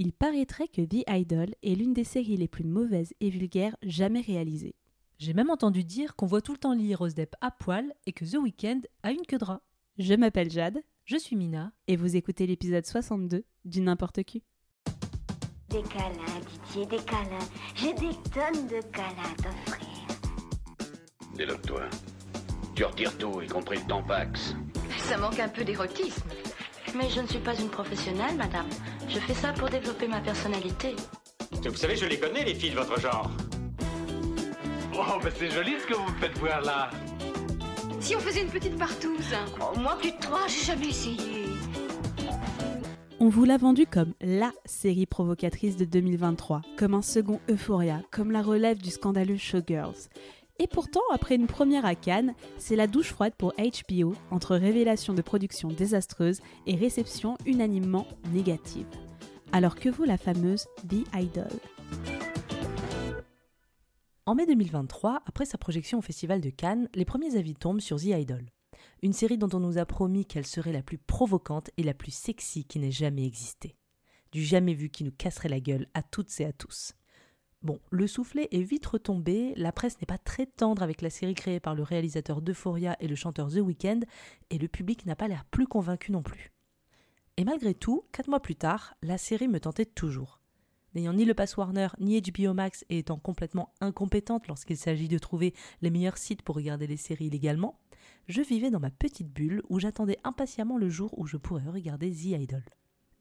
Il paraîtrait que The Idol est l'une des séries les plus mauvaises et vulgaires jamais réalisées. J'ai même entendu dire qu'on voit tout le temps Lily Rose Depp à poil et que The Weeknd a une queue de rat. Je m'appelle Jade Je suis Mina. et vous écoutez l'épisode 62 du N'importe qui. Des câlins, Didier, des câlins. J'ai des tonnes de câlins à t'offrir. Déloque-toi. Tu retires tout, y compris le tampax. Ça manque un peu d'érotisme. Mais je ne suis pas une professionnelle, madame. Je fais ça pour développer ma personnalité. Vous savez, je les connais, les filles de votre genre. Oh, ben c'est joli ce que vous me faites voir là. Si on faisait une petite partouze Oh, moi, plus de trois, j'ai jamais essayé. On vous l'a vendu comme LA série provocatrice de 2023, comme un second Euphoria, comme la relève du scandaleux Showgirls. Et pourtant, après une première à Cannes, c'est la douche froide pour HBO entre révélation de production désastreuse et réception unanimement négative. Alors que vaut la fameuse The Idol En mai 2023, après sa projection au Festival de Cannes, les premiers avis tombent sur The Idol. Une série dont on nous a promis qu'elle serait la plus provocante et la plus sexy qui n'ait jamais existé. Du jamais vu qui nous casserait la gueule à toutes et à tous. Bon, le soufflet est vite retombé, la presse n'est pas très tendre avec la série créée par le réalisateur d'Euphoria et le chanteur The Weeknd, et le public n'a pas l'air plus convaincu non plus. Et malgré tout, quatre mois plus tard, la série me tentait toujours. N'ayant ni le pass Warner ni HBO Max et étant complètement incompétente lorsqu'il s'agit de trouver les meilleurs sites pour regarder les séries illégalement, je vivais dans ma petite bulle où j'attendais impatiemment le jour où je pourrais regarder The Idol.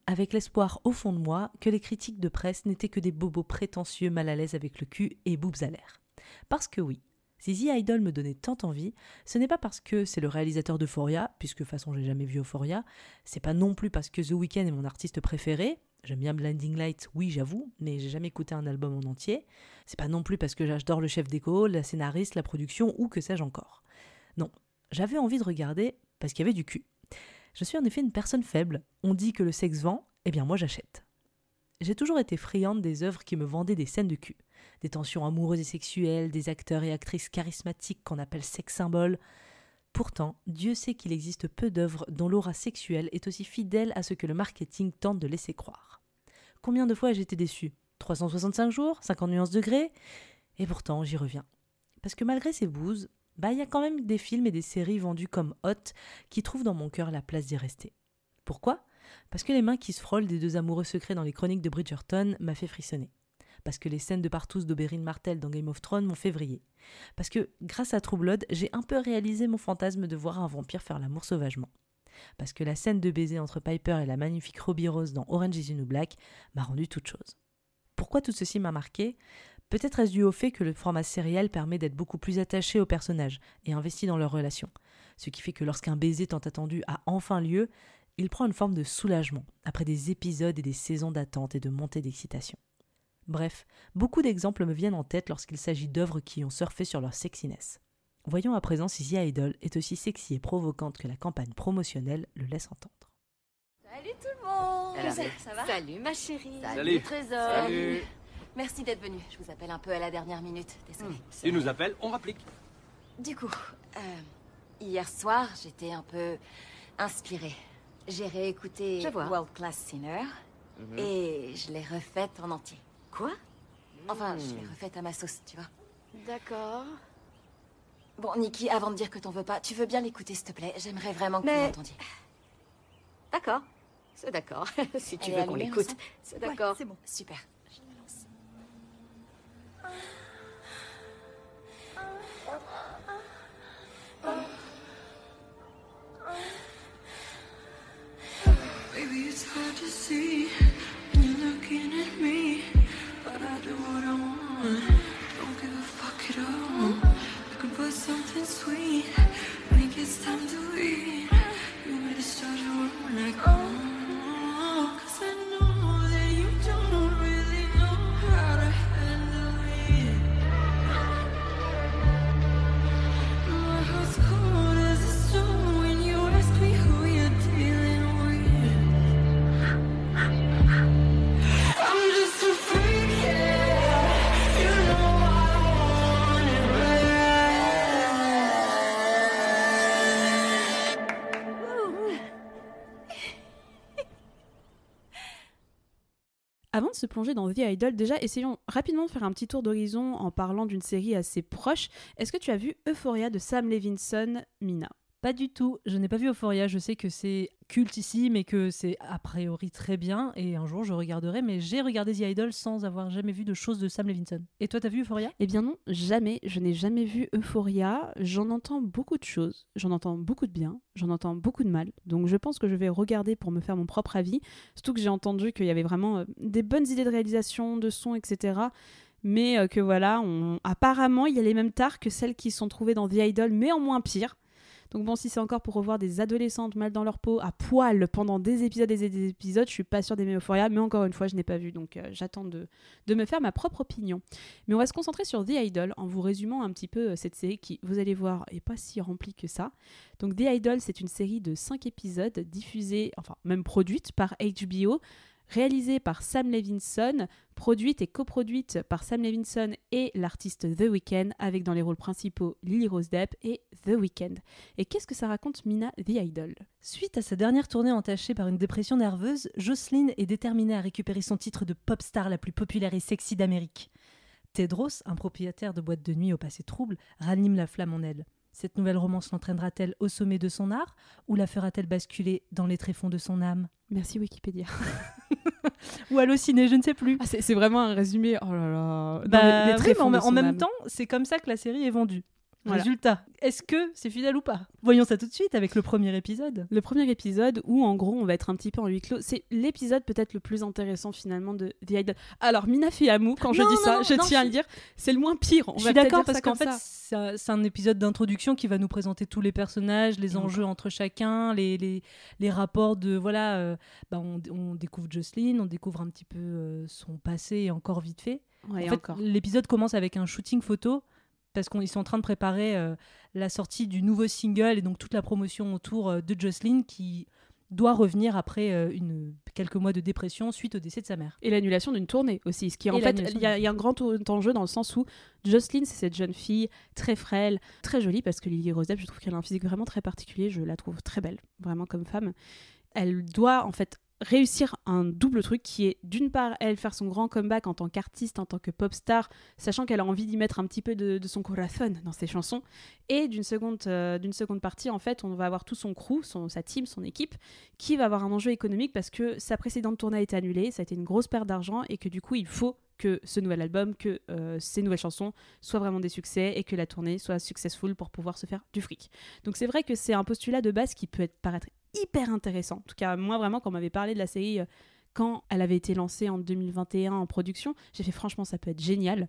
Avec l'espoir au fond de moi que les critiques de presse n'étaient que des bobos prétentieux mal à l'aise avec le cul et boobs à l'air. Parce que oui, si The Idol me donnait tant envie, ce n'est pas parce que c'est le réalisateur d'Euphoria, puisque de façon j'ai jamais vu Euphoria, c'est pas non plus parce que The Weeknd est mon artiste préféré, j'aime bien Blinding Lights, oui j'avoue, mais j'ai jamais écouté un album en entier, c'est pas non plus parce que j'adore le chef d'écho, la scénariste, la production ou que sais-je encore. Non, j'avais envie de regarder parce qu'il y avait du cul. Je suis en effet une personne faible, on dit que le sexe vend, eh bien moi j'achète. J'ai toujours été friande des œuvres qui me vendaient des scènes de cul, des tensions amoureuses et sexuelles, des acteurs et actrices charismatiques qu'on appelle sex symboles. Pourtant, Dieu sait qu'il existe peu d'œuvres dont l'aura sexuelle est aussi fidèle à ce que le marketing tente de laisser croire. Combien de fois j'ai été déçue? 365 jours? 50 nuances degrés? Et pourtant, j'y reviens. Parce que malgré ces bouses, bah il y a quand même des films et des séries vendus comme hot qui trouvent dans mon cœur la place d'y rester. Pourquoi? Parce que les mains qui se frôlent des deux amoureux secrets dans les chroniques de Bridgerton m'a fait frissonner. Parce que les scènes de partous d'Oberyn Martel dans Game of Thrones m'ont fait vriller. Parce que, grâce à True Blood, j'ai un peu réalisé mon fantasme de voir un vampire faire l'amour sauvagement. Parce que la scène de baiser entre Piper et la magnifique Ruby Rose dans Orange is the New Black m'a rendu toute chose. Pourquoi tout ceci m'a marqué? Peut-être est-ce dû au fait que le format sériel permet d'être beaucoup plus attaché aux personnages et investi dans leurs relations. Ce qui fait que lorsqu'un baiser tant attendu a enfin lieu, il prend une forme de soulagement, après des épisodes et des saisons d'attente et de montée d'excitation. Bref, beaucoup d'exemples me viennent en tête lorsqu'il s'agit d'œuvres qui ont surfé sur leur sexiness. Voyons à présent si The Idol est aussi sexy et provocante que la campagne promotionnelle le laisse entendre. Salut tout le monde arrive. Ça va? Salut ma chérie Salut. trésor Salut. Merci d'être venu. Je vous appelle un peu à la dernière minute. Désolée. Tu nous appelles, on rapplique. Du coup, euh, hier soir, j'étais un peu inspirée. J'ai réécouté Je vois. World Class Sinner et je l'ai refaite en entier. Quoi? Enfin, je l'ai refaite à ma sauce, tu vois. D'accord. Bon, Nikki, avant de dire que t'en veux pas, tu veux bien l'écouter, s'il te plaît? J'aimerais vraiment que Mais- vous l'entendiez. D'accord. C'est d'accord. si tu Elle veux qu'on l'écoute. C'est d'accord. c'est bon. Super. Baby, it's hard to see when you're looking at me, but I do what I want. Don't give a fuck at all. Can put something sweet when it gets time to eat. You to start your own like oh, se plonger dans The Idol, déjà essayons rapidement de faire un petit tour d'horizon en parlant d'une série assez proche. Est-ce que tu as vu Euphoria de Sam Levinson, Mina? Pas du tout. Je n'ai pas vu Euphoria. Je sais que c'est cultissime et que c'est a priori très bien. Et un jour, je regarderai. Mais j'ai regardé The Idol sans avoir jamais vu de choses de Sam Levinson. Et toi, t'as vu Euphoria? Eh bien non, jamais. Je n'ai jamais vu Euphoria. J'en entends beaucoup de choses. J'en entends beaucoup de bien. J'en entends beaucoup de mal. Donc je pense que je vais regarder pour me faire mon propre avis. Surtout que j'ai entendu qu'il y avait vraiment euh, des bonnes idées de réalisation, de son, etc. Mais euh, que voilà, apparemment, il y a les mêmes tares que celles qui sont trouvées dans The Idol, mais en moins pire. Donc bon, si c'est encore pour revoir des adolescentes mal dans leur peau, à poil, pendant des épisodes et des épisodes, je suis pas sûre d'aimer Euphoria, mais encore une fois, je n'ai pas vu, donc euh, j'attends de, me faire ma propre opinion. Mais on va se concentrer sur The Idol en vous résumant un petit peu euh, cette série qui, vous allez voir, est pas si remplie que ça. Donc The Idol, c'est une série de 5 épisodes diffusée, enfin même produite par HBO, réalisée par Sam Levinson, produite et coproduite par Sam Levinson et l'artiste The Weeknd, avec dans les rôles principaux Lily Rose Depp et The Weeknd. Et qu'est-ce que ça raconte Mina The Idol? Suite à sa dernière tournée entachée par une dépression nerveuse, Jocelyn est déterminée à récupérer son titre de pop star la plus populaire et sexy d'Amérique. Tedros, un propriétaire de boîte de nuit au passé trouble, ranime la flamme en elle. Cette nouvelle romance l'entraînera-t-elle au sommet de son art ou la fera-t-elle basculer dans les tréfonds de son âme? Merci Wikipédia. Ou halluciné, je ne sais plus. Ah, c'est vraiment un résumé. Oh là là. Dans Bah, les- les oui, tréfonds mais de en, même âme. temps, c'est comme ça que la série est vendue. Voilà. Résultat, est-ce que c'est fidèle ou pas? Voyons ça tout de suite avec le premier épisode. Le premier épisode où en gros on va être un petit peu en huis clos, c'est l'épisode peut-être le plus intéressant finalement de The Idol. Alors Mina Fiamou, quand je dis non, ça, non, je tiens à le dire, c'est le moins pire. On Je va suis d'accord parce qu'en fait, c'est un- épisode d'introduction qui va nous présenter tous les personnages, les Et enjeux entre chacun, les, les, les rapports de. Voilà, euh, bah, on, on découvre Jocelyn, on découvre un petit peu euh, son passé et encore vite fait. Ouais, En fait, l'épisode commence avec un shooting photo parce qu'ils sont en train de préparer euh, la sortie du nouveau single et donc toute la promotion autour euh, de Jocelyn qui doit revenir après euh, une, quelques mois de dépression suite au décès de sa mère. Et l'annulation d'une tournée aussi. Ce qui, en fait, il y, a- il y a un grand enjeu dans le sens où Jocelyn, c'est cette jeune fille très frêle, très jolie, parce que Lily Rose Depp, je trouve qu'elle a un physique vraiment très particulier. Je la trouve très belle, vraiment comme femme. Elle doit, en fait, réussir un double truc qui est, d'une part, elle faire son grand comeback en tant qu'artiste, en tant que pop star, sachant qu'elle a envie d'y mettre un petit peu de, son corazon dans ses chansons. Et d'une seconde, euh, seconde partie, en fait, on va avoir tout son crew, son, sa team, son équipe, qui va avoir un enjeu économique parce que sa précédente tournée a été annulée, ça a été une grosse perte d'argent et que du coup il faut que ce nouvel album, que euh, ces nouvelles chansons soient vraiment des succès et que la tournée soit successful pour pouvoir se faire du fric. Donc c'est vrai que c'est un postulat de base qui peut être, paraître hyper intéressant. En tout cas moi vraiment quand on m'avait parlé de la série euh, quand elle avait été lancée en 2021 en production, j'ai fait franchement ça peut être génial.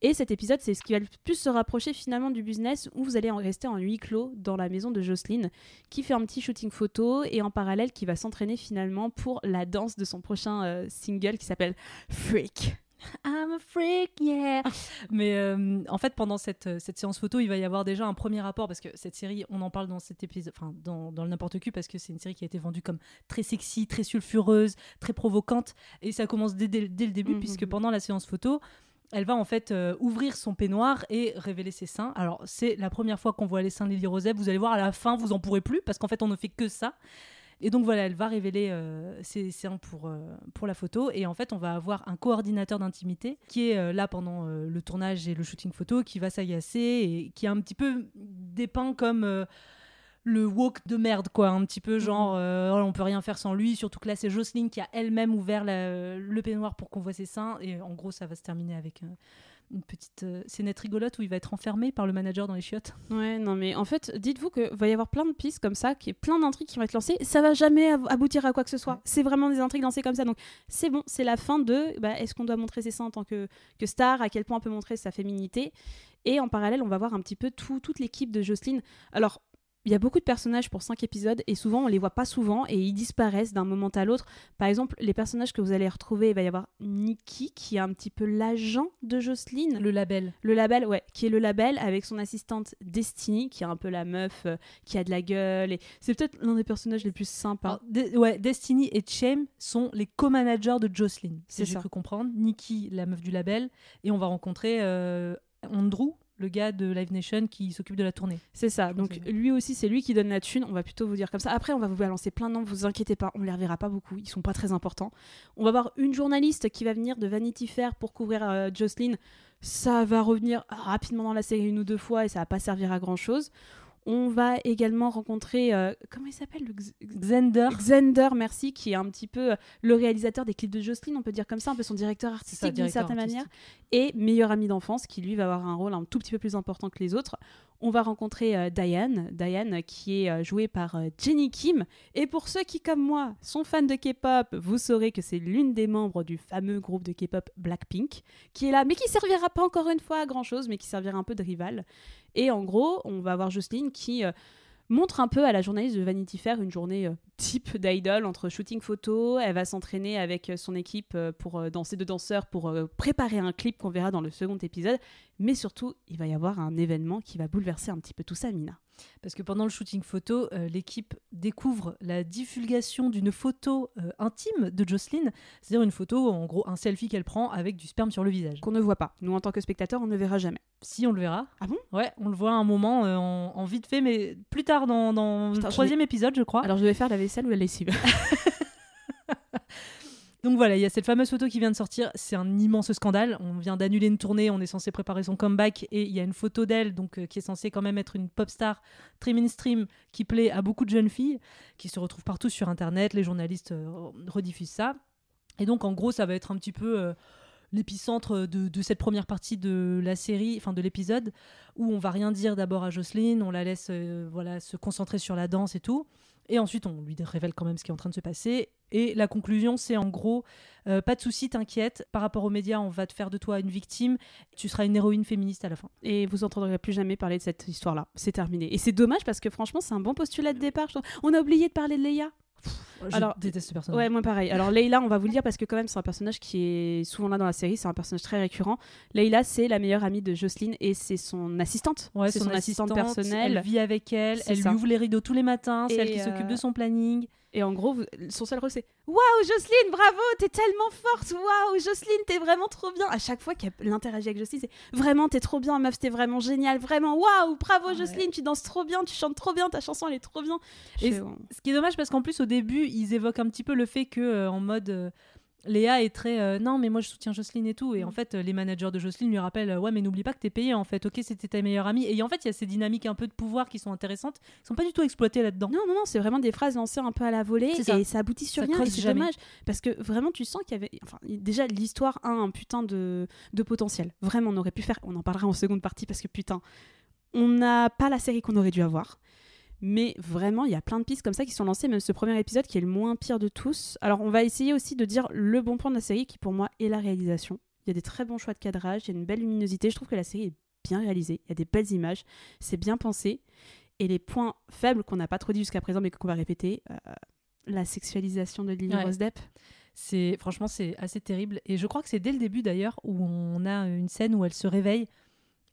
Et cet épisode, c'est ce qui va le plus se rapprocher finalement du business où vous allez en rester en huis clos dans la maison de Jocelyne, qui fait un petit shooting photo et en parallèle qui va s'entraîner finalement pour la danse de son prochain euh, single qui s'appelle Freak. I'm a freak, yeah. Mais euh, en fait, pendant cette, euh, cette séance photo, il va y avoir déjà un premier rapport parce que cette série, on en parle dans cet épisode, enfin dans, dans le n'importe qui parce que c'est une série qui a été vendue comme très sexy, très sulfureuse, très provocante et ça commence dès, dès- dès le début Mhm. puisque pendant la séance photo, elle va en fait euh, ouvrir son peignoir et révéler ses seins. Alors c'est la première fois qu'on voit les seins de Lily Rose Depp. Vous allez voir à la fin, vous en pourrez plus parce qu'en fait on ne fait que ça. Et donc voilà, elle va révéler euh, ses seins pour, euh, pour la photo. Et en fait, on va avoir un coordinateur d'intimité qui est euh, là pendant le tournage et le shooting photo, qui va s'agacer et qui est un petit peu dépeint comme le woke de merde, quoi. Un petit peu genre, euh, on peut rien faire sans lui. Surtout que là, c'est Jocelyne qui a elle-même ouvert la- le peignoir pour qu'on voit ses seins. Et en gros, ça va se terminer avec euh, une petite euh, scénette rigolote où il va être enfermé par le manager dans les chiottes. Ouais, non, mais en fait, dites-vous qu'il va y avoir plein de pistes comme ça, qui est plein d'intrigues qui vont être lancées. Ça va jamais ab- aboutir à quoi que ce soit. C'est vraiment des intrigues lancées comme ça. Donc, c'est bon, c'est la fin de bah, est-ce qu'on doit montrer ses seins en tant que, que star, à quel point on peut montrer sa féminité? Et en parallèle, on va voir un petit peu tout, toute l'équipe de Jocelyne. Alors, il y a beaucoup de personnages pour 5 épisodes et souvent on les voit pas souvent et ils disparaissent d'un moment à l'autre. Par exemple, les personnages que vous allez retrouver, il va y avoir Nikki qui est un petit peu l'agent de Jocelyne. Le label. Le label, ouais, qui est le label avec son assistante Destiny, qui est un peu la meuf euh, qui a de la gueule. Et c'est peut-être l'un des personnages les plus sympas. Alors, De- ouais, Destiny et Shame sont les co-managers de Jocelyn. C'est C'est j'ai ça. cru comprendre. Nikki, la meuf du label, et on va rencontrer euh, Andrew, le gars de Live Nation qui s'occupe de la tournée. C'est ça. Donc lui aussi, c'est lui qui donne la thune. On va plutôt vous dire comme ça. Après, on va vous balancer plein de noms. Vous inquiétez pas, on les reverra pas beaucoup. Ils sont pas très importants. On va voir une journaliste qui va venir de Vanity Fair pour couvrir euh, Jocelyn. Ça va revenir rapidement dans la série une ou deux fois et ça va pas servir à grand chose. On va également rencontrer euh, comment il s'appelle Xander. Xander, merci, qui est un petit peu euh, le réalisateur des clips de Jocelyn, on peut dire comme ça, un peu son directeur artistique d'une certaine artistique. manière, et meilleur ami d'enfance, qui lui va avoir un rôle un tout petit peu plus important que les autres. On va rencontrer euh, Diane, Diane qui est euh, jouée par Jenny Kim, et pour ceux qui, comme moi, sont fans de K-pop, vous saurez que c'est l'une des membres du fameux groupe de K-pop Blackpink, qui est là, mais qui servira pas encore une fois à grand chose, mais qui servira un peu de rival. Et en gros, on va avoir Jocelyne qui euh, montre un peu à la journaliste de Vanity Fair une journée euh, type d'idol entre shooting photo. Elle va s'entraîner avec euh, son équipe pour danser de danseurs pour préparer un clip qu'on verra dans le second épisode. Mais surtout, il va y avoir un événement qui va bouleverser un petit peu tout ça, Mina. Parce que pendant le shooting photo, euh, l'équipe découvre la divulgation d'une photo euh, intime de Jocelyn, c'est-à-dire une photo, en gros, un selfie qu'elle prend avec du sperme sur le visage. Qu'on ne voit pas. Nous, en tant que spectateurs, on ne verra jamais. Si, on le verra. Ah bon? Ouais, on le voit à un moment euh, en, en vite fait, mais plus tard dans, dans Putain, le troisième épisode, je crois. Alors, je vais faire la vaisselle ou la lessive? Donc voilà, il y a cette fameuse photo qui vient de sortir. C'est un immense scandale. On vient d'annuler une tournée, on est censé préparer son comeback et il y a une photo d'elle, donc euh, qui est censée quand même être une pop star très mainstream qui plaît à beaucoup de jeunes filles, qui se retrouvent partout sur internet. Les journalistes euh, rediffusent ça. Et donc en gros, ça va être un petit peu euh, l'épicentre de, de cette première partie de la série, enfin de l'épisode, où on va rien dire d'abord à Jocelyne, on la laisse euh, voilà se concentrer sur la danse et tout. Et ensuite, on lui révèle quand même ce qui est en train de se passer. Et la conclusion, c'est en gros, euh, pas de souci, t'inquiète. Par rapport aux médias, on va te faire de toi une victime. Tu seras une héroïne féministe à la fin. Et vous entendrez plus jamais parler de cette histoire-là. C'est terminé. Et c'est dommage parce que franchement, c'est un bon postulat de départ. je trouve. On a oublié de parler de Leia. Je Alors, déteste ce personnage. Ouais, moi pareil. Alors Leila, on va vous le dire parce que quand même c'est un personnage qui est souvent là dans la série, c'est un personnage très récurrent. Leila, c'est la meilleure amie de Jocelyn et c'est son assistante. Ouais, c'est son, assistante, personnelle. Elle vit avec elle. Elle ça. lui ouvre les rideaux tous les matins. C'est elle qui s'occupe euh, de son planning. Et en gros, son seul rôle c'est Waouh, Jocelyne, bravo, t'es tellement forte. Waouh, Jocelyne, t'es vraiment trop bien. À chaque fois qu'elle interagit avec Jocelyne, c'est vraiment, t'es trop bien, meuf, t'es vraiment géniale. Vraiment, waouh, bravo, Ah ouais. Jocelyne, tu danses trop bien, tu chantes trop bien, ta chanson elle est trop bien. Et. Ce qui est dommage parce qu'en plus au début ils évoquent un petit peu le fait que euh, en mode euh, Léa est très euh, non mais moi je soutiens Jocelyne et tout et Mm. en fait euh, les managers de Jocelyne lui rappellent ouais mais n'oublie pas que t'es payé en fait ok c'était ta meilleure amie et en fait il y a ces dynamiques un peu de pouvoir qui sont intéressantes qui sont pas du tout exploitées là-dedans Non, non, non, c'est vraiment des phrases lancées un peu à la volée ça. et ça aboutit sur Ça rien. C'est jamais. dommage parce que vraiment, tu sens qu'il y avait. Enfin, déjà, l'histoire a un putain de, de potentiel. Vraiment, on aurait pu faire. On en parlera en seconde partie parce que putain, on n'a pas la série qu'on aurait dû avoir. Mais vraiment, il y a plein de pistes comme ça qui sont lancées, même ce premier épisode qui est le moins pire de tous. Alors, on va essayer aussi de dire le bon point de la série qui, pour moi, est la réalisation. Il y a des très bons choix de cadrage, il y a une belle luminosité. Je trouve que la série est bien réalisée, il y a des belles images, c'est bien pensé. Et les points faibles qu'on n'a pas trop dit jusqu'à présent, mais qu'on va répéter, euh, la sexualisation de Lily Ouais. Rose Depp. c'est franchement c'est assez terrible et je crois que c'est dès le début d'ailleurs où on a une scène où elle se réveille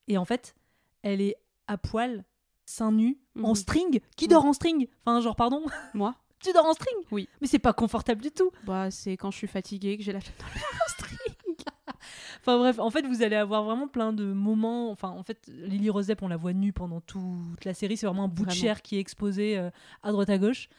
et en fait elle est à poil seins nus en Mhm. string qui Mhm. dort en string? Enfin genre pardon Moi tu dors en string? Oui. mais c'est pas confortable du tout bah, C'est quand je suis fatiguée que j'ai la flemme dans le string. Enfin bref, en fait, vous allez avoir vraiment plein de moments. Enfin, en fait, Lily Rose Depp, on la voit nue pendant toute la série. C'est vraiment un bout de chair qui est exposé euh, à droite à gauche.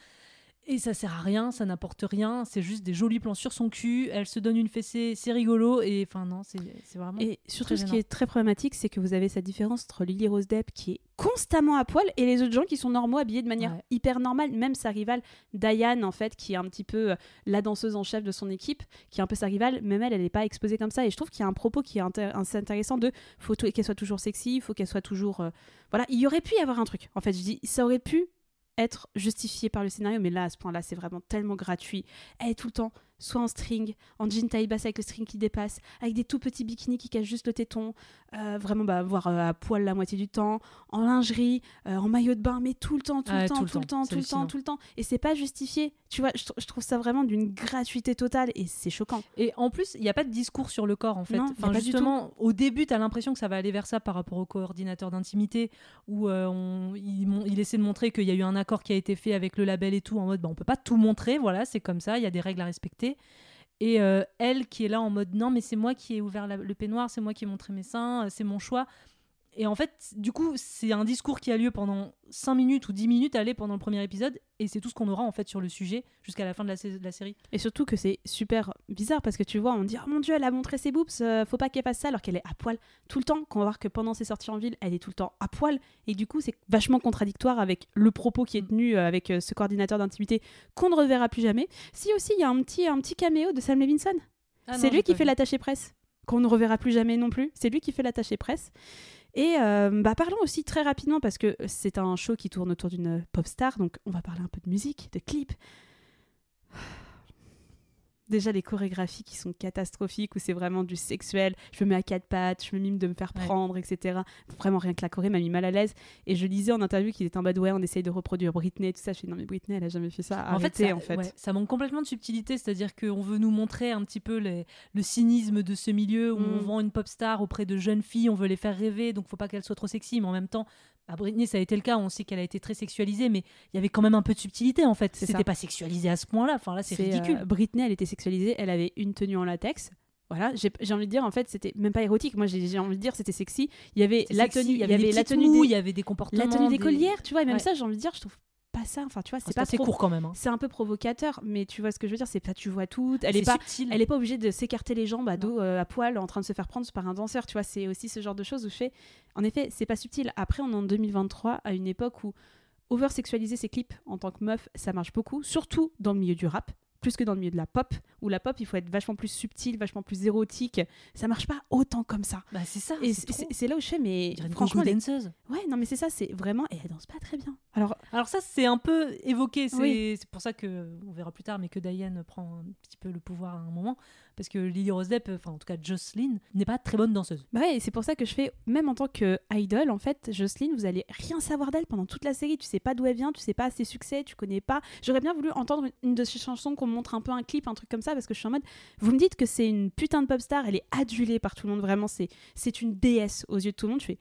Et ça sert à rien, ça n'apporte rien. C'est juste des jolis plans sur son cul. Elle se donne une fessée, c'est rigolo. Et enfin, non, c'est vraiment. Et surtout, ce qui est très problématique, c'est que vous avez cette différence entre Lily Rose Depp qui est constamment à poil et les autres gens qui sont normaux, habillés de manière Ouais. hyper normale. Même sa rivale, Diane, en fait, qui est un petit peu euh, la danseuse en chef de son équipe, qui est un peu sa rivale, même elle, elle n'est pas exposée comme ça. Et je trouve qu'il y a un propos qui est assez intéressant de faut qu'elle soit toujours sexy, faut qu'elle soit toujours. euh, Voilà, il y aurait pu y avoir un truc. En fait, je dis, ça aurait pu être justifié par le scénario, mais là, à ce point-là, c'est vraiment tellement gratuit. Elle est tout le temps soit en string, en jean taille basse avec le string qui dépasse, avec des tout petits bikinis qui cachent juste le téton, euh, vraiment bah, voire euh, à poil la moitié du temps, en lingerie, euh, en maillot de bain, mais tout le temps, tout le temps, tout le tout le temps, tout le temps, tout le temps. Et c'est pas justifié. Tu vois, je, tr- je trouve ça vraiment d'une gratuité totale et c'est choquant. Et en plus, il n'y a pas de discours sur le corps en fait. Non, enfin, justement, au début, tu as l'impression que ça va aller vers ça par rapport au coordinateur d'intimité, où on- il essaie de montrer qu'il y a eu un accord qui a été fait avec le label et tout, en mode bah, on peut pas tout montrer, voilà, c'est comme ça, il y a des règles à respecter. Et euh, elle qui est là en mode non, mais c'est moi qui ai ouvert le peignoir, c'est moi qui ai montré mes seins, euh, c'est mon choix. Et en fait, du coup, c'est un discours qui a lieu pendant 5 minutes ou 10 minutes, aller pendant le premier épisode, et c'est tout ce qu'on aura en fait sur le sujet jusqu'à la fin de la, sais- de la série. Et surtout que c'est super bizarre parce que tu vois, on dit oh mon dieu, elle a montré ses boobs, euh, faut pas qu'elle fasse ça alors qu'elle est à poil tout le temps. Qu'on va voir que pendant ses sorties en ville, elle est tout le temps à poil. Et du coup, c'est vachement contradictoire avec le propos qui est tenu euh, avec euh, ce coordinateur d'intimité qu'on ne reverra plus jamais. Si aussi, il y a un petit, un petit caméo de Sam Levinson. Ah c'est lui qui fait l'attaché presse, qu'on ne reverra plus jamais non plus. C'est lui qui fait l'attaché presse. Et euh, bah, parlons aussi très rapidement, parce que c'est un show qui tourne autour d'une pop star, donc on va parler un peu de musique, de clips. Déjà les chorégraphies qui sont catastrophiques, où c'est vraiment du sexuel, je me mets à quatre pattes, je me mime de me faire Ouais. prendre, etc. Vraiment rien que la choré m'a mis mal à l'aise. Et je lisais en interview qu'il était en mode ouais, on essaye de reproduire Britney, tout ça. Je fais non mais Britney, elle a jamais fait ça. en fait, Arrêtez, ça, en fait. ouais, ça manque complètement de subtilité, c'est-à-dire qu'on veut nous montrer un petit peu les- le cynisme de ce milieu où on Mm. vend une pop star auprès de jeunes filles, on veut les faire rêver, donc faut pas qu'elle soit trop sexy, mais en même temps, Britney, ça a été le cas, on sait qu'elle a été très sexualisée, mais il y avait quand même un peu de subtilité en fait. C'était pas sexualisé à ce point-là, enfin là, c'est ridicule. euh, Britney, elle était sexualisée, elle avait une tenue en latex. Voilà, j'ai envie de dire, en fait, c'était même pas érotique. Moi, j'ai envie de dire, c'était sexy. Il y avait la sexy, tenue, il y avait, des la tenue il y avait des comportements. la tenue des- tu vois. Et même Ouais. ça, j'ai envie de dire, je trouve ça. Enfin, tu vois, c'est pas court quand même. hein. C'est un peu provocateur, mais tu vois ce que je veux dire. C'est pas, tu vois tout. Elle est pas, subtil. elle est pas obligée de s'écarter les jambes à dos euh, à poil en train de se faire prendre par un danseur. Tu vois, c'est aussi ce genre de choses où je fais. En effet, c'est pas subtil. Après, on est en 2023 à une époque où over-sexualiser ses clips en tant que meuf, ça marche beaucoup, surtout dans le milieu du rap. Plus que dans le milieu de la pop, où la pop, il faut être vachement plus subtil, vachement plus érotique. Ça marche pas autant comme ça. Bah, c'est ça. Et c'est là où je fais, mais franchement, les- danseuse. ouais, non, mais c'est ça, c'est vraiment. Et elle danse pas très bien. Alors, Alors ça, c'est un peu évoqué. C'est Oui. c'est pour ça que on verra plus tard, mais que Diane prend un petit peu le pouvoir à un moment, parce que Lily Rose Depp, enfin en tout cas Jocelyn, n'est pas très bonne danseuse. Bah ouais, et c'est pour ça que je fais, même en tant que idol, en fait, Jocelyne, vous allez rien savoir d'elle pendant toute la série. Tu sais pas d'où elle vient, tu sais pas ses succès, tu connais pas. J'aurais bien voulu entendre une de ses chansons, qu'on me montre un peu un clip, un truc comme ça, parce que je suis en mode, vous me dites que c'est une putain de pop star, elle est adulée par tout le monde, vraiment, c'est c'est une déesse aux yeux de tout le monde. Je fais,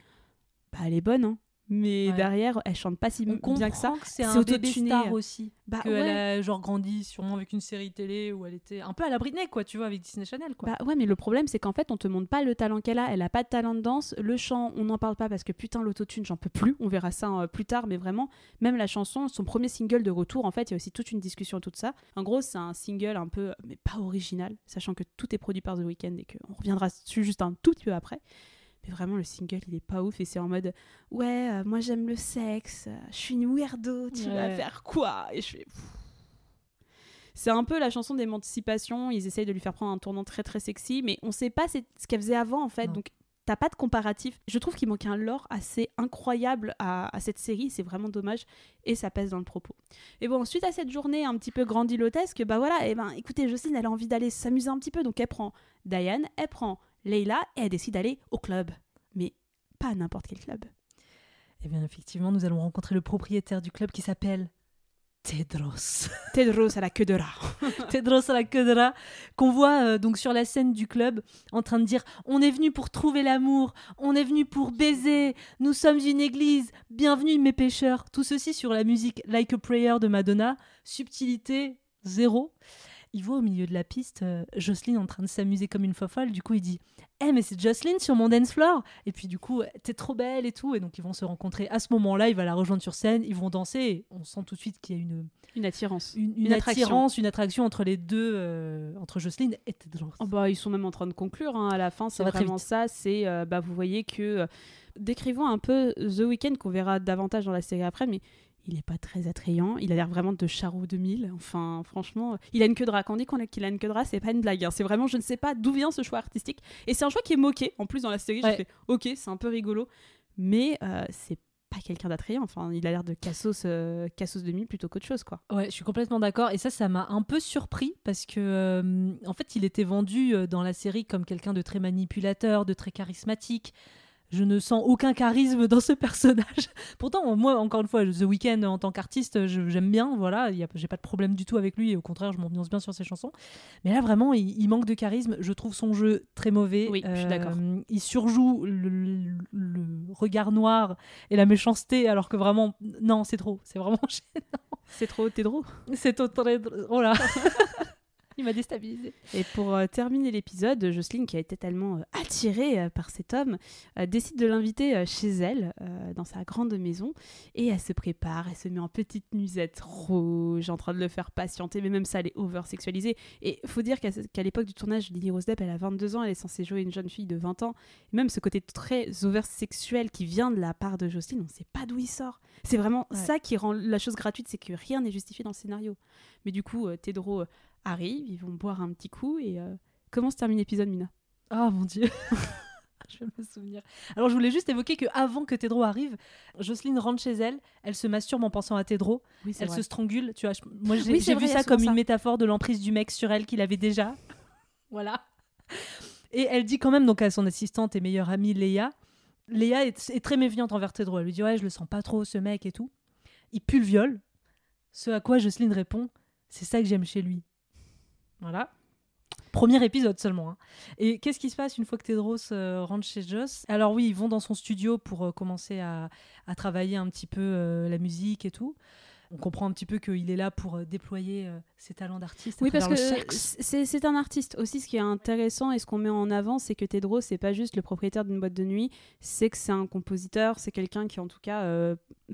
bah elle est bonne, hein. Mais Ouais. derrière, elle chante pas si On bien que ça. c'est un bébé star aussi, Bah qu'elle ouais. a genre grandi sûrement avec une série télé où elle était un peu à la Britney, quoi, tu vois, avec Disney Channel, quoi. Bah ouais, mais le problème, c'est qu'en fait, on te montre pas le talent qu'elle a. Elle a pas de talent de danse. Le chant, on n'en parle pas parce que putain, l'autotune, j'en peux plus. On verra ça euh, plus tard, mais vraiment, même la chanson, son premier single de retour, en fait, il y a aussi toute une discussion, tout ça. En gros, c'est un single un peu, mais pas original, sachant que tout est produit par The Weeknd et qu'on reviendra dessus juste un tout petit peu après. Mais vraiment, le single, il est pas ouf et c'est en mode, ouais, euh, moi j'aime le sexe, euh, je suis une weirdo, tu vas faire quoi? Et je fais. C'est un peu la chanson d'émancipation. Ils essayent de lui faire prendre un tournant très très sexy, mais on sait pas ce qu'elle faisait avant en fait. Non. Donc t'as pas de comparatif. Je trouve qu'il manque un lore assez incroyable à, à cette série. C'est vraiment dommage et ça pèse dans le propos. Et bon, suite à cette journée un petit peu grandiloquesque, bah voilà, et ben écoutez, Jocelyne, elle a envie d'aller s'amuser un petit peu, donc elle prend Diane, elle prend Leila et elle décide d'aller au club. Mais pas à n'importe quel club. Eh bien, effectivement, nous allons rencontrer le propriétaire du club qui s'appelle Tedros. Tedros à la queue de rat. Tedros à la queue de rat, qu'on voit euh, donc sur la scène du club en train de dire On est venu pour trouver l'amour, on est venu pour baiser, nous sommes une église, bienvenue mes pécheurs. Tout ceci sur la musique Like a Prayer de Madonna, subtilité zéro. Il voit au milieu de la piste euh, Jocelyne en train de s'amuser comme une fofolle, du coup il dit Eh, mais c'est Jocelyne sur mon dance floor Et puis du coup, t'es trop belle et tout. Et donc ils vont se rencontrer à ce moment-là, il va la rejoindre sur scène, ils vont danser. Et on sent tout de suite qu'il y a une, Une attirance. une, une Une attraction. attirance, une attraction entre les deux, euh, entre Jocelyne et Tedros. Oh bah, ils sont même en train de conclure hein, à la fin, c'est vraiment ça. C'est euh, bah, vous voyez que euh, décrivons un peu The Weeknd qu'on verra davantage dans la série après, mais il est pas très attrayant. Il a l'air vraiment de Charo 2000. Enfin, franchement, il a une queue de rat. Quand on dit qu'il a une queue de rat, c'est pas une blague. hein. C'est vraiment, je ne sais pas d'où vient ce choix artistique. Et c'est un choix qui est moqué. En plus, dans la série, Ouais. j'ai fait OK, c'est un peu rigolo, mais euh, c'est pas quelqu'un d'attrayant. Enfin, il a l'air de Cassos, euh, Cassos 2000 plutôt qu'autre chose, quoi. Ouais, je suis complètement d'accord. Et ça, ça m'a un peu surpris parce que, euh, en fait, il était vendu euh, dans la série comme quelqu'un de très manipulateur, de très charismatique. Je ne sens aucun charisme dans ce personnage. Pourtant, moi, encore une fois, The Weeknd en tant qu'artiste, j'aime bien. Voilà, j'ai pas de problème du tout avec lui. Et au contraire, je m'ambiance bien sur ses chansons. Mais là, vraiment, il, il manque de charisme. Je trouve son jeu très mauvais. Oui, je suis d'accord. Il surjoue le, le- le regard noir et la méchanceté, alors que vraiment, non, c'est trop. C'est vraiment C'est trop, t'es drôle. c'est trop très drôle. Oh là Il m'a déstabilisé. Et pour euh, terminer l'épisode, Jocelyne, qui a été tellement euh, attirée euh, par cet homme, décide de l'inviter chez elle, dans sa grande maison. Et elle se prépare, elle se met en petite nuisette rouge, en train de le faire patienter, mais même ça, elle est over-sexualisée. Et faut dire qu'à l'époque du tournage, Lily Rose Depp, elle a 22 ans, elle est censée jouer une jeune fille de 20 ans. Et même ce côté très over-sexuel qui vient de la part de Jocelyne, on ne sait pas d'où il sort. C'est vraiment Ouais. ça qui rend la chose gratuite, c'est que rien n'est justifié dans le scénario. Mais du coup, Tedro euh, arrive, ils vont boire un petit coup et euh, comment se termine l'épisode, Mina? Ah mon dieu. je vais me souvenir. Alors je voulais juste évoquer que avant que Tedro arrive, Jocelyne rentre chez elle, elle se masturbe en pensant à Tedro, Oui, elle se strangule, tu vois. je- Moi j'ai Oui, vu ça comme ça. une métaphore de l'emprise du mec sur elle qu'il avait déjà. voilà. Et elle dit quand même donc à son assistante et meilleure amie Léa, Léa est, est très méfiante envers Tedro. Elle lui dit ouais je le sens pas trop ce mec et tout. Il pue le viol. Ce à quoi Jocelyne répond c'est ça que j'aime chez lui. Voilà. Premier épisode seulement. hein. Et qu'est-ce qui se passe une fois que Tedros euh, rentre chez Joss? Alors oui, ils vont dans son studio pour euh, commencer à, à travailler un petit peu euh, la musique et tout. On comprend un petit peu qu'il est là pour déployer ses talents d'artiste. Oui, parce que c'est un artiste. Aussi, ce qui est intéressant et ce qu'on met en avant, c'est que Tedros, c'est pas juste le propriétaire d'une boîte de nuit, c'est que c'est un compositeur, c'est quelqu'un qui, en tout cas,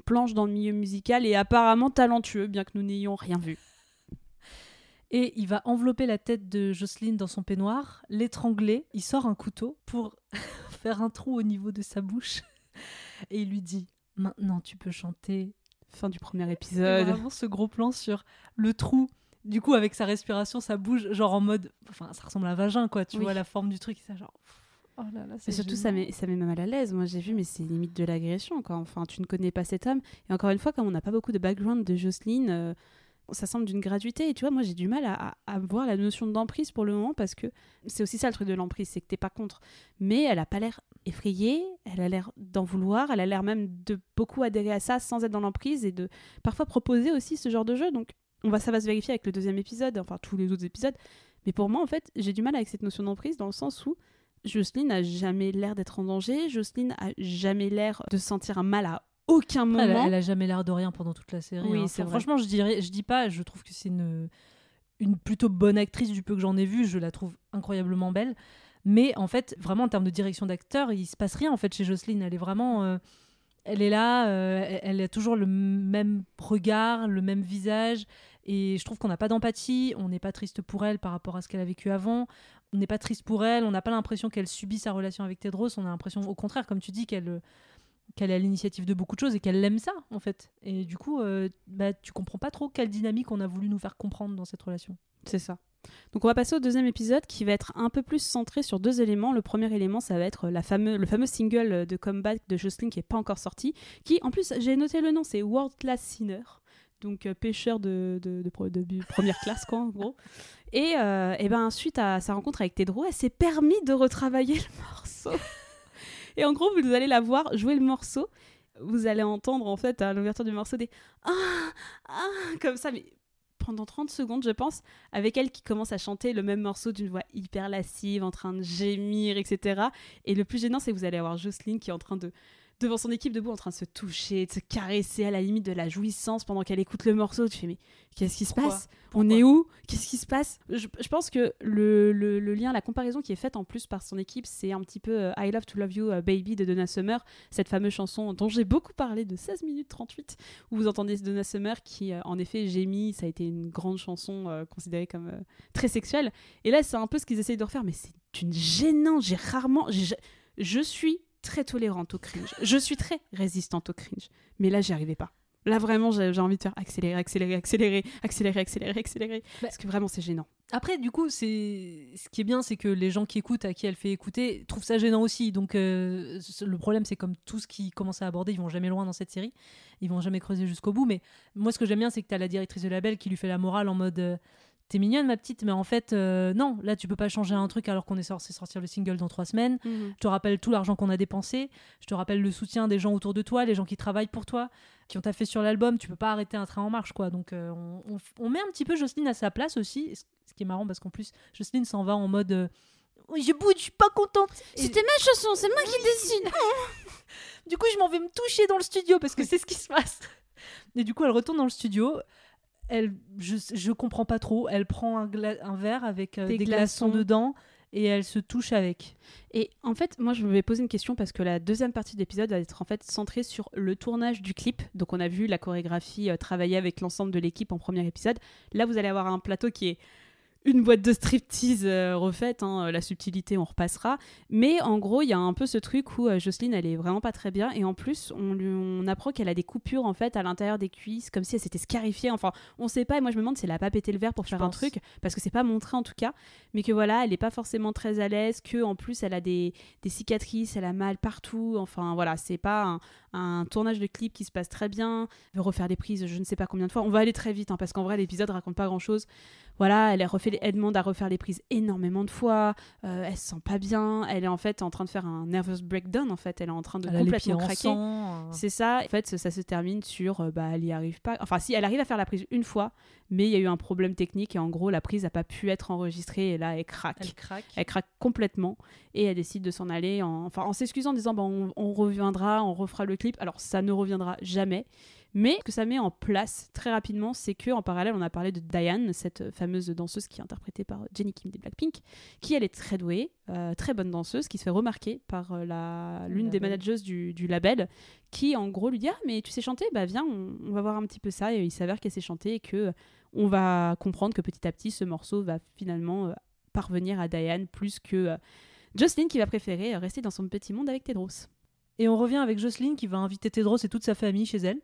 planche dans le milieu musical et apparemment talentueux, bien que nous n'ayons rien vu. Et il va envelopper la tête de Jocelyne dans son peignoir, l'étrangler. Il sort un couteau pour faire un trou au niveau de sa bouche. Et il lui dit Maintenant tu peux chanter. Fin du premier Et épisode. vraiment ce gros plan sur le trou. Du coup, avec sa respiration, ça bouge, genre en mode. Enfin, ça ressemble à un vagin, quoi. Tu Oui. vois la forme du truc. Ça, genre. Oh là là, Et c'est surtout, génial. ça met, ça met mal à l'aise. Moi, j'ai vu, mais c'est limite de l'agression, quoi. Enfin, tu ne connais pas cet homme. Et encore une fois, comme on n'a pas beaucoup de background de Jocelyne, euh, ça semble d'une gratuité. Et tu vois, moi, j'ai du mal à, voir la notion d'emprise pour le moment parce que c'est aussi ça le truc de l'emprise, c'est que t'es pas contre. Mais elle a pas l'air effrayée, elle a l'air d'en vouloir, elle a l'air même de beaucoup adhérer à ça sans être dans l'emprise et de parfois proposer aussi ce genre de jeu. Donc, on va, ça va se vérifier avec le deuxième épisode, enfin tous les autres épisodes. Mais pour moi, en fait, j'ai du mal avec cette notion d'emprise dans le sens où Jocelyne n'a jamais l'air d'être en danger, Jocelyne a jamais l'air de sentir un mal à aucun moment. Elle, a- elle a jamais l'air de rien pendant toute la série. Oui, hein. c'est. Franchement, je dirais, je dis pas, je trouve que c'est une, une plutôt bonne actrice du peu que j'en ai vu. Je la trouve incroyablement belle. Mais en fait, vraiment en termes de direction d'acteur, il se passe rien en fait chez Jocelyne. Elle est vraiment, euh, elle est là, euh, elle, a toujours le même regard, le même visage. Et je trouve qu'on n'a pas d'empathie, on n'est pas triste pour elle par rapport à ce qu'elle a vécu avant. On n'est pas triste pour elle, on n'a pas l'impression qu'elle subit sa relation avec Tedros. On a l'impression, au contraire, comme tu dis, qu'elle qu'elle est à l'initiative de beaucoup de choses et qu'elle aime ça en fait. Et du coup, euh, bah, tu comprends pas trop quelle dynamique on a voulu nous faire comprendre dans cette relation. C'est ça. Donc on va passer au deuxième épisode qui va être un peu plus centré sur deux éléments. Le premier élément, ça va être la fameux, le fameux single de comeback de Jocelyn qui est pas encore sorti, qui en plus j'ai noté le nom, c'est World Class Sinner, donc euh, pêcheur de, de, première classe quoi en gros. Et, euh, et ben suite à sa rencontre avec Tedro, elle s'est permis de retravailler le morceau. Et en gros, vous allez la voir jouer le morceau. Vous allez entendre en fait à l'ouverture du morceau des ah ah comme ça, mais pendant 30 secondes, je pense, avec elle qui commence à chanter le même morceau d'une voix hyper lascive, en train de gémir, etc. Et le plus gênant, c'est que vous allez avoir Jocelyne qui est en train de, devant son équipe debout, en train de se toucher, de se caresser à la limite de la jouissance pendant qu'elle écoute le morceau. Tu fais, mais qu'est-ce qui se Pourquoi passe? On est où? Qu'est-ce qui se passe? Je, je pense que le, le- le lien, la comparaison qui est faite en plus par son équipe, c'est un petit peu euh, I Love to Love You euh, Baby de Donna Summer, cette fameuse chanson dont j'ai beaucoup parlé de 16 minutes 38, où vous entendez Donna Summer qui, euh, en effet, gémit. Ça a été une grande chanson euh, considérée comme très sexuelle. Et là, c'est un peu ce qu'ils essayent de refaire, mais c'est une gênante. J'ai rarement. je suis très tolérante au cringe. Je suis très résistante au cringe. Mais là, j'y arrivais pas. Là, vraiment, j'ai envie de faire accélérer, accélérer, accélérer, accélérer, accélérer, accélérer. Parce que vraiment, c'est gênant. Après, du coup, c'est ce qui est bien, c'est que les gens qui écoutent, à qui elle fait écouter, trouvent ça gênant aussi. Donc, euh, le problème, c'est comme tout ce qu'ils commencent à aborder, ils vont jamais loin dans cette série. Ils vont jamais creuser jusqu'au bout. Mais moi, ce que j'aime bien, c'est que tu as la directrice de label qui lui fait la morale en mode. euh, T'es mignonne, ma petite, mais en fait, euh, non, là, tu peux pas changer un truc alors qu'on est censé sortir le single dans trois semaines. Je te rappelle tout l'argent qu'on a dépensé. Je te rappelle le soutien des gens autour de toi, les gens qui travaillent pour toi, qui ont taffé sur l'album. Tu peux pas arrêter un train en marche, quoi. Donc, euh, on, on- on met un petit peu Jocelyne à sa place aussi. Ce qui est marrant parce qu'en plus, Jocelyne s'en va en mode. euh, Oui, je boude, je suis pas contente. Et C'était ma chanson, c'est moi qui décide. du coup, je m'en vais me toucher dans le studio parce que c'est ce qui se passe. Et du coup, elle retourne dans le studio. Elle, je, je comprends pas trop. Elle prend un, gla- un verre avec euh, Des des, glaçons. glaçons. dedans et elle se touche avec. Et en fait, moi, je me vais poser une question parce que la deuxième partie de l'épisode va être en fait centrée sur le tournage du clip. Donc, on a vu la chorégraphie euh, travailler avec l'ensemble de l'équipe en premier épisode. Là, vous allez avoir un plateau qui est une boîte de striptease euh, refaite. hein, la subtilité, on repassera. Mais en gros, il y a un peu ce truc où euh, Jocelyne, elle est vraiment pas très bien. Et en plus, on, lui- on apprend qu'elle a des coupures en fait à l'intérieur des cuisses, comme si elle s'était scarifiée. Enfin, on sait pas. Et moi, je me demande si elle a pas pété le verre pour faire un truc, parce que c'est pas montré en tout cas. Mais que voilà, elle est pas forcément très à l'aise. Que en plus, elle a des des cicatrices, elle a mal partout. Enfin voilà, c'est pas un, un tournage de clip qui se passe très bien. Elle veut refaire des prises, je ne sais pas combien de fois. On va aller très vite hein, parce qu'en vrai, l'épisode raconte pas grand chose. Voilà, elle, refait, elle demande à refaire les prises énormément de fois. Euh, elle se sent pas bien. Elle est en fait en train de faire un nervous breakdown. En fait, elle est en train de Elle complètement en craquer. euh. C'est ça. En fait, ça, ça se termine sur, euh, bah, elle y arrive pas. Enfin, si, elle arrive à faire la prise une fois, mais il y a eu un problème technique et en gros, la prise a pas pu être enregistrée et là, elle craque. Elle craque. Elle craque complètement et elle décide de s'en aller en, enfin, en s'excusant en disant bah, on, on reviendra, on refera le clip. Alors ça ne reviendra jamais. Mais ce que ça met en place très rapidement, c'est que en parallèle, on a parlé de Diane, cette fameuse danseuse qui est interprétée par Jenny Kim des Blackpink, qui elle est très douée, euh, très bonne danseuse, qui se fait remarquer par euh, la l'une des managers du, du label, qui en gros lui dit ah mais tu sais chanter, bah viens, on, on va voir un petit peu ça. Et il s'avère qu'elle sait chanter et que euh, on va comprendre que petit à petit ce morceau va finalement euh, parvenir à Diane plus que euh, Jocelyn qui va préférer euh, rester dans son petit monde avec Tedros. Et on revient avec Jocelyne qui va inviter Tedros et toute sa famille chez elle.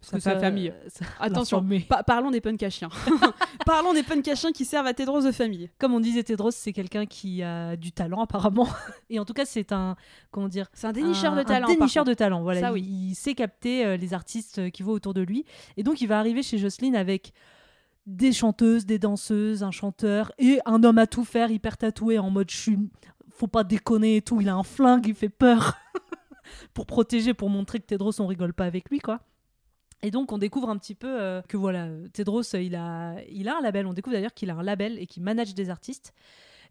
Sa ça- famille. ça- Attention, pa- parlons des punks à chiens. parlons des punks à chiens qui servent à Tedros de famille. Comme on disait, Tedros, c'est quelqu'un qui a du talent apparemment. Et en tout cas, c'est un comment dire C'est un dénicheur un- de talent. Un dénicheur de talent. Voilà, Ça, il, oui. il sait capter euh, les artistes euh, qui voient autour de lui. Et donc, il va arriver chez Jocelyne avec des chanteuses, des danseuses, un chanteur et un homme à tout faire, hyper tatoué en mode suis, faut pas déconner et tout. Il a un flingue, il fait peur pour protéger, pour montrer que Tedros, on rigole pas avec lui, quoi. Et donc on découvre un petit peu euh, que voilà, euh, Tedros, euh, il a, il a un label. On découvre d'ailleurs qu'il a un label et qu'il manage des artistes.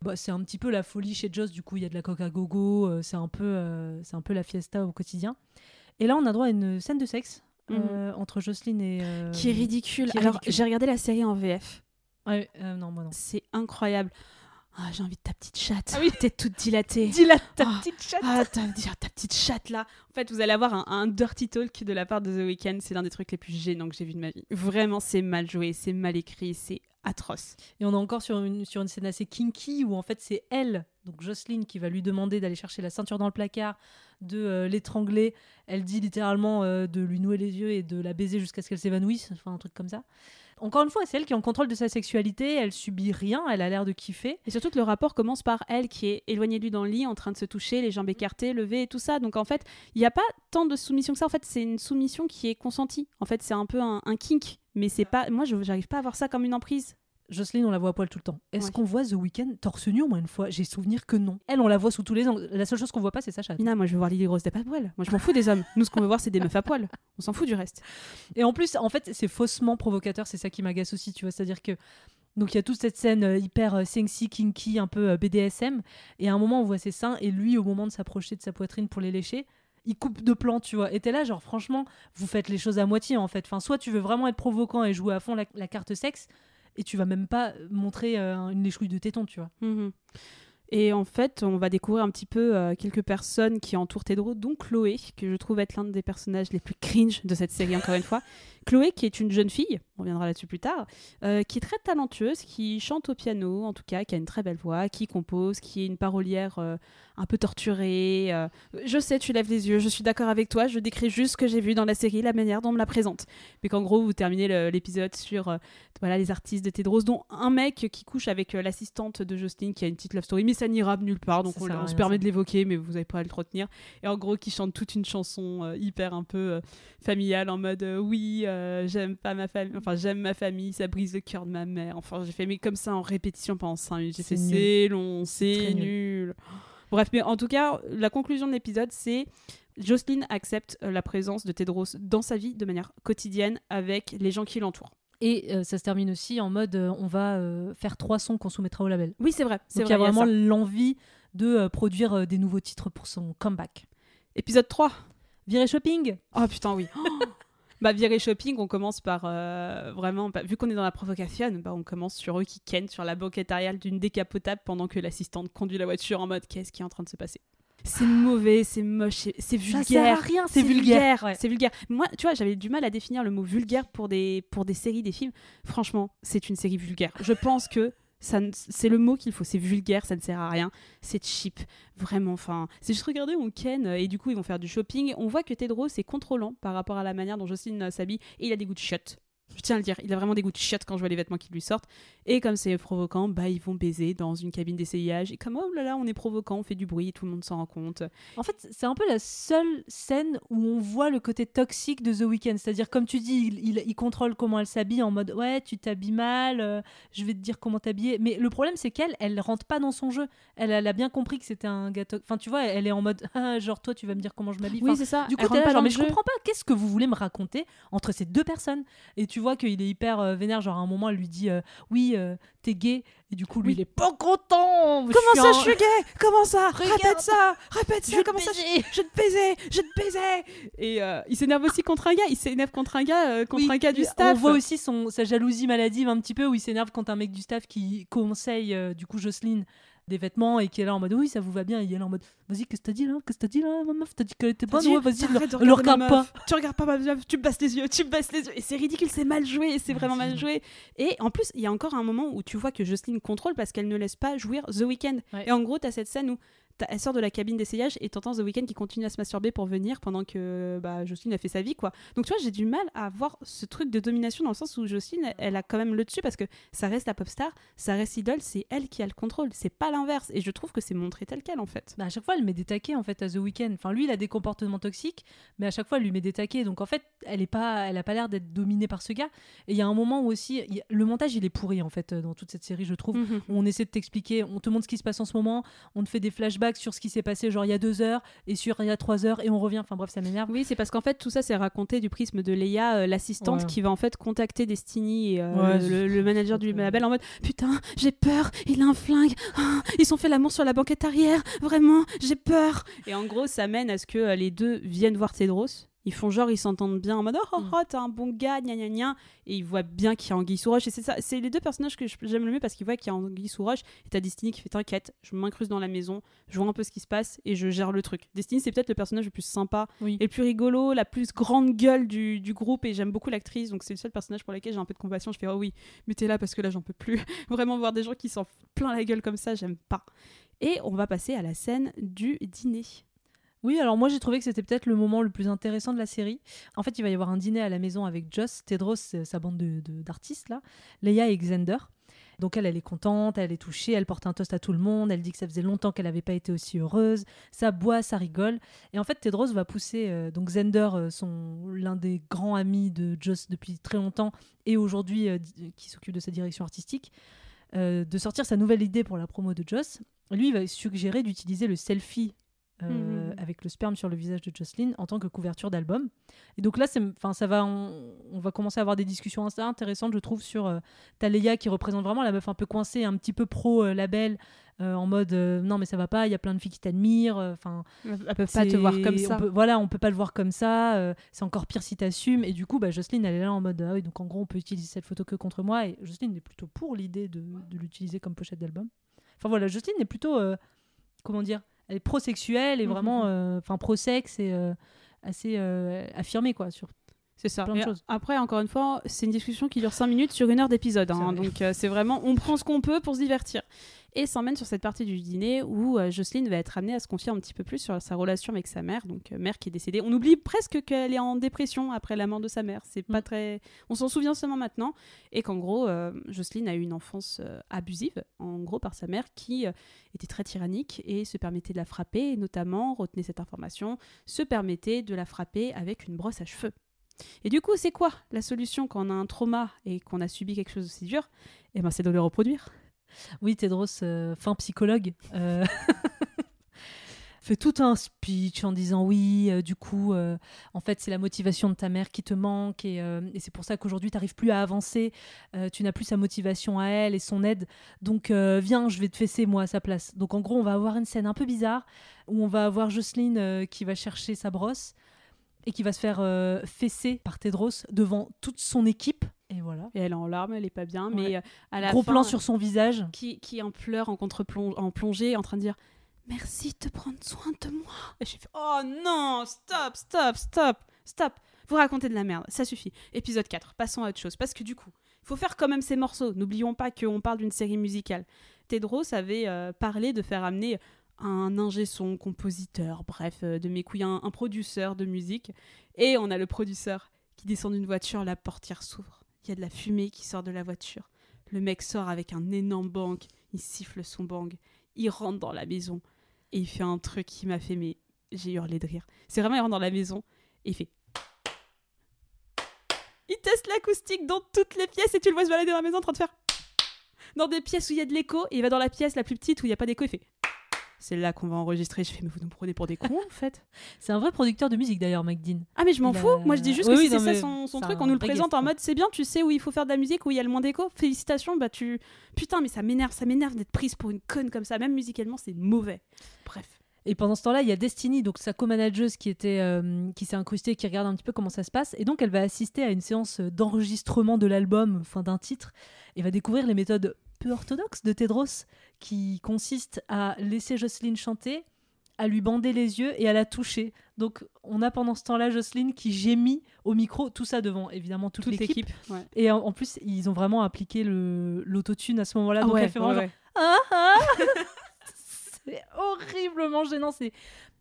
Bah, c'est un petit peu la folie chez Joss, du coup il y a de la coca gogo, euh, c'est un peu, euh, c'est un peu la fiesta au quotidien. Et là on a droit à une scène de sexe euh, entre Jocelyne et Qui est ridicule. qui est Alors, ridicule. j'ai regardé la série en VF. Ouais, non moi non. C'est incroyable. Ah, j'ai envie de ta petite chatte. Ah oui. T'es toute dilatée. Dis la ta Ah. petite chatte. Ah, ta, ta petite chatte là. En fait, vous allez avoir un, un dirty talk de la part de The Weeknd. C'est l'un des trucs les plus gênants que j'ai vu de ma vie. Vraiment, c'est mal joué, c'est mal écrit, c'est atroce. Et on est encore sur une, sur une scène assez kinky où en fait c'est elle, donc Jocelyne, qui va lui demander d'aller chercher la ceinture dans le placard, de euh, l'étrangler. Elle dit littéralement euh, de lui nouer les yeux et de la baiser jusqu'à ce qu'elle s'évanouisse, enfin un truc comme ça. Encore une fois, c'est elle qui est en contrôle de sa sexualité, elle subit rien, elle a l'air de kiffer. Et surtout que le rapport commence par elle qui est éloignée de lui dans le lit, en train de se toucher, les jambes écartées, levées et tout ça. Donc en fait, il n'y a pas tant de soumission que ça. En fait, c'est une soumission qui est consentie. En fait, c'est un peu un, un kink. Mais c'est pas. Moi, je j'arrive pas à voir ça comme une emprise. Jocelyne, on la voit à poil tout le temps. Est-ce Ouais. qu'on voit The Weeknd torse nu au moins une fois? J'ai souvenir que non. Elle, on la voit sous tous les angles. La seule chose qu'on voit pas, c'est sa chatte. Mina, moi, je veux voir Lily Rose des pas à poil. Moi, je m'en fous des hommes. Nous, ce qu'on veut voir, c'est des meufs à poil. On s'en fout du reste. Et en plus, en fait, c'est faussement provocateur, c'est ça qui m'agace aussi, tu vois. C'est-à-dire que. Donc, il y a toute cette scène euh, hyper euh, sexy, kinky, un peu euh, BDSM. Et à un moment, on voit ses seins, et lui, au moment de s'approcher de sa poitrine pour les lécher, il coupe de plan, tu vois. Et t'es là, genre, franchement, vous faites les choses à moitié, en fait. Enfin, soit tu veux vraiment être provoquant et jouer à fond la, la carte sexe, et tu vas même pas montrer euh, une léchouille de téton, tu vois. Mhm. Et en fait, on va découvrir un petit peu euh, quelques personnes qui entourent Tedro, dont Chloé, que je trouve être l'un des personnages les plus cringe de cette série, encore une fois. Chloé, qui est une jeune fille, on reviendra là-dessus plus tard, euh, qui est très talentueuse, qui chante au piano, en tout cas, qui a une très belle voix, qui compose, qui est une parolière euh, un peu torturée. euh. Je sais, tu lèves les yeux, je suis d'accord avec toi, je décris juste ce que j'ai vu dans la série, la manière dont on me la présente. Mais qu'en gros, vous terminez l'épisode sur voilà, les artistes de Tedros, dont un mec qui couche avec l'assistante de Justine, qui a une petite love story, mais ça n'ira nulle part, donc Ça on, on se permet ça. de l'évoquer, mais vous n'avez pas à le retenir. Et en gros, qui chante toute une chanson hyper un peu familiale, en mode oui, euh, j'aime pas ma famille, enfin j'aime ma famille, ça brise le cœur de ma mère. Enfin, j'ai fait mais comme ça en répétition pendant 5 minutes. J'ai fait c'est long, C'est nul. nul. Bref, mais en tout cas, la conclusion de l'épisode, c'est Jocelyne accepte euh, la présence de Tedros dans sa vie de manière quotidienne avec les gens qui l'entourent. Et euh, ça se termine aussi en mode euh, on va euh, faire trois sons qu'on soumettra au label. Oui, c'est vrai. C'est Donc il y a il y a vraiment l'envie de produire des nouveaux titres pour son comeback. Épisode 3. Viré shopping Oh putain, oui. Bah, viré shopping, on commence par euh, vraiment, bah, vu qu'on est dans la provocation, bah, on commence sur eux qui ken sur la banquette arrière d'une décapotable pendant que l'assistante conduit la voiture en mode qu'est-ce qui est en train de se passer? C'est mauvais, c'est moche, c'est- c'est Ça vulgaire. sert à rien, C'est vulgaire, ouais. c'est vulgaire. Moi, tu vois, j'avais du mal à définir le mot vulgaire pour des, pour des séries, des films. Franchement, c'est une série vulgaire. Je pense que c'est le mot qu'il faut. C'est vulgaire, ça ne sert à rien. C'est cheap, vraiment. Enfin, c'est juste regarder, on ken euh, et du coup ils vont faire du shopping. On voit que Tedros est contrôlant par rapport à la manière dont Jocelyne euh, s'habille et il a des goûts de chiottes. Je tiens à le dire, il a vraiment des goûts de chiottes quand je vois les vêtements qui lui sortent. Et comme c'est provoquant, bah ils vont baiser dans une cabine d'essayage. Et comme oh là là, on est provoquant, on fait du bruit, tout le monde s'en rend compte. En fait, c'est un peu la seule scène où on voit le côté toxique de The Weeknd. C'est-à-dire, comme tu dis, il, il- il contrôle comment elle s'habille en mode Ouais, tu t'habilles mal, euh, je vais te dire comment t'habiller. Mais le problème, c'est qu'elle, elle rentre pas dans son jeu. Elle, elle a bien compris que c'était un gâteau. Enfin, tu vois, elle est en mode Ah, Genre, toi, tu vas me dire comment je m'habille. Enfin, Oui, c'est ça. du coup, Elle là, pas genre, mais je comprends pas, qu'est-ce que vous voulez me raconter entre ces deux personnes? Et tu vois qu'il est hyper euh, vénère, genre à un moment, elle lui dit euh, Oui, euh, t'es gay. Et du coup, lui, il est pas content. Comment ça, en- je suis gay? Comment ça? Regarde. Répète ça Répète Je ça vais Comment ça. Je te baisais Je te baisais Et il s'énerve aussi contre un gars. Il s'énerve contre un gars, contre Oui, un gars du staff. On voit aussi son, sa jalousie maladive un petit peu où il s'énerve quand un mec du staff qui conseille du coup Jocelyne des vêtements et qui est là en mode oui ça vous va bien et il est là en mode vas-y qu'est-ce que t'as dit là? Qu'est-ce que t'as dit là ma meuf? T'as dit qu'elle était bonne? Ouais vas-y le, regarde pas. Tu regardes pas ma meuf, tu me basses les yeux, tu me basses les yeux. Et c'est ridicule, c'est mal joué, et c'est vraiment mal joué. Et en plus, il y a encore un moment où tu vois que Jocelyne contrôle parce qu'elle ne laisse pas jouir The Weeknd. Ouais. Et en gros, t'as cette scène où elle sort de la cabine d'essayage et t'entends The Weeknd qui continue à se masturber pour venir pendant que bah, Jocelyne a fait sa vie, quoi. Donc tu vois, j'ai du mal à voir ce truc de domination dans le sens où Jocelyne, elle, elle a quand même le dessus parce que ça reste la pop star, ça reste idole, c'est elle qui a le contrôle, c'est pas l'inverse. Et je trouve que c'est montré tel quel en fait. Bah, à chaque fois, elle met des taquets en fait à The Weeknd. Enfin, lui, il a des comportements toxiques, mais à chaque fois, elle lui met des taquets. Donc en fait, elle est pas, elle a pas l'air d'être dominée par ce gars. Et il y a un moment où aussi, y le montage, il est pourri en fait euh, dans toute cette série, je trouve. Où on essaie de t'expliquer, on te montre ce qui se passe en ce moment, on te fait des flashbacks sur ce qui s'est passé genre il y a deux heures et sur il y a trois heures et on revient. Enfin bref, ça m'énerve. Oui, c'est parce qu'en fait, tout ça, c'est raconté du prisme de Leia, euh, l'assistante, Ouais. qui va en fait contacter Destiny euh, Ouais, le, manager du label en mode Putain, j'ai peur, il a un flingue, Ah, ils ont fait l'amour sur la banquette arrière, vraiment, j'ai peur. Et en gros, ça mène à ce que euh, les deux viennent voir Tedros. Ils font genre, ils s'entendent bien en mode Oh, oh, oh, t'es un bon gars, gna gna gna. Et ils voient bien qu'il y a Anguille sous roche. Et c'est ça, c'est les deux personnages que j'aime le mieux parce qu'ils voient qu'il y a Anguille sous roche. Et t'as Destiny qui fait T'inquiète, je m'incruste dans la maison, je vois un peu ce qui se passe et je gère le truc. Destiny, c'est peut-être le personnage le plus sympa Oui. et le plus rigolo, la plus grande gueule du, du groupe et j'aime beaucoup l'actrice donc c'est le seul personnage pour lequel j'ai un peu de compassion. Je fais oh oui, mais t'es là parce que là j'en peux plus. Vraiment voir des gens qui s'en plein la gueule comme ça, j'aime pas. Et on va passer à la scène du dîner. Oui, alors moi j'ai trouvé que c'était peut-être le moment le plus intéressant de la série. En fait, il va y avoir un dîner à la maison avec Joss, Tedros, c'est sa bande de- de- d'artistes là, Leia et Xander. Donc elle, elle est contente, elle est touchée, elle porte un toast à tout le monde, elle dit que ça faisait longtemps qu'elle n'avait pas été aussi heureuse, ça boit, ça rigole. Et en fait, Tedros va pousser, euh, donc Xander, euh, son l'un des grands amis de Joss depuis très longtemps et aujourd'hui euh, qui s'occupe de sa direction artistique, euh, de sortir sa nouvelle idée pour la promo de Joss. Lui, il va suggérer d'utiliser le selfie euh, Mhm. avec le sperme sur le visage de Jocelyn en tant que couverture d'album. Et donc là, enfin, ça va, on, on va commencer à avoir des discussions assez intéressantes, je trouve, sur euh, Taléa qui représente vraiment la meuf un peu coincée, un petit peu pro euh, label, euh, en mode non mais ça va pas, il y a plein de filles qui t'admirent, enfin. Elle peut pas te voir comme ça. On peut, voilà, on peut pas le voir comme ça. c'est encore pire si t'assumes. Et du coup, bah, Jocelyne, elle est là en mode ah oui, donc en gros, on peut utiliser cette photo que contre moi. Et Jocelyne est plutôt pour l'idée de, de l'utiliser comme pochette d'album. Enfin voilà, Jocelyne est plutôt, comment dire, elle est pro-sexuelle et Mhm. vraiment, euh, enfin pro-sexe et euh, assez euh, affirmée quoi. Sur... C'est ça. plein de choses. Après, encore une fois, c'est une discussion qui dure 5 minutes sur une heure d'épisode. hein. Donc euh, c'est vraiment, on prend ce qu'on peut pour se divertir. Et s'emmène sur cette partie du dîner où euh, Jocelyne va être amenée à se confier un petit peu plus sur sa relation avec sa mère, donc euh, mère qui est décédée. On oublie presque qu'elle est en dépression après la mort de sa mère. C'est pas Mm. très, on s'en souvient seulement maintenant, et qu'en gros, euh, Jocelyne a eu une enfance abusive, en gros par sa mère qui était très tyrannique et se permettait de la frapper, et notamment retenez cette information, se permettait de la frapper avec une brosse à cheveux. Et du coup, c'est quoi la solution quand on a un trauma et qu'on a subi quelque chose d'aussi dur? Eh ben, c'est de le reproduire. Oui, Tedros, euh, fin psychologue, euh, fait tout un speech en disant oui, euh, du coup, en fait, c'est la motivation de ta mère qui te manque et, et c'est pour ça qu'aujourd'hui, tu n'arrives plus à avancer, tu n'as plus sa motivation à elle et son aide. Donc, viens, je vais te fesser, moi, à sa place. Donc, en gros, on va avoir une scène un peu bizarre où on va avoir Jocelyne qui va chercher sa brosse. Et qui va se faire euh, fesser par Tedros devant toute son équipe. Et voilà. Et elle est en larmes, elle est pas bien, Ouais. mais euh, à la Gros fin, plan sur son visage. qui, qui en pleure, en contre en plongée, en train de dire Merci de prendre soin de moi. Et j'ai fait Oh non, stop, stop, stop, stop. Vous racontez de la merde, ça suffit. Épisode 4, passons à autre chose. Parce que du coup, il faut faire quand même ces morceaux. N'oublions pas qu'on parle d'une série musicale. Tedros avait euh, parlé de faire amener un ingé son, compositeur, bref, euh, de mes couilles, un, un producteur de musique. Et on a le producteur qui descend d'une voiture, la portière s'ouvre. Il y a de la fumée qui sort de la voiture. Le mec sort avec un énorme bang, il siffle son bang, il rentre dans la maison et il fait un truc qui m'a fait, mais j'ai hurlé de rire. C'est vraiment, il rentre dans la maison et il fait. Il teste l'acoustique dans toutes les pièces et tu le vois se balader dans la maison en train de faire. Dans des pièces où il y a de l'écho et il va dans la pièce la plus petite où il n'y a pas d'écho, il fait. C'est là qu'on va enregistrer. Je fais, mais vous nous prenez pour des cons en fait. C'est un vrai producteur de musique d'ailleurs, McDean. Ah mais je m'en Il a- fou. Moi je dis juste Oui, que oui, c'est ça son, son truc, on nous le présente en mode c'est bien, tu sais où il faut faire de la musique, où il y a le moins d'écho. Félicitations, bah tu putain mais ça m'énerve, ça m'énerve d'être prise pour une conne comme ça. Même musicalement c'est mauvais. Bref. Et pendant ce temps-là, il y a Destiny, donc sa co-manageuse qui était, euh, qui s'est incrustée, qui regarde un petit peu comment ça se passe, et donc elle va assister à une séance d'enregistrement de l'album, fin d'un titre, et va découvrir les méthodes peu orthodoxes de Tedros, qui consistent à laisser Jocelyne chanter, à lui bander les yeux et à la toucher. Donc on a pendant ce temps-là Jocelyne qui gémit au micro, tout ça devant évidemment toute, Toute l'équipe. Ouais. Et en, en plus, ils ont vraiment appliqué l'autotune à ce moment-là. donc ouais, elle fait vraiment ouais, genre, ah, ah c'est horriblement gênant. C'est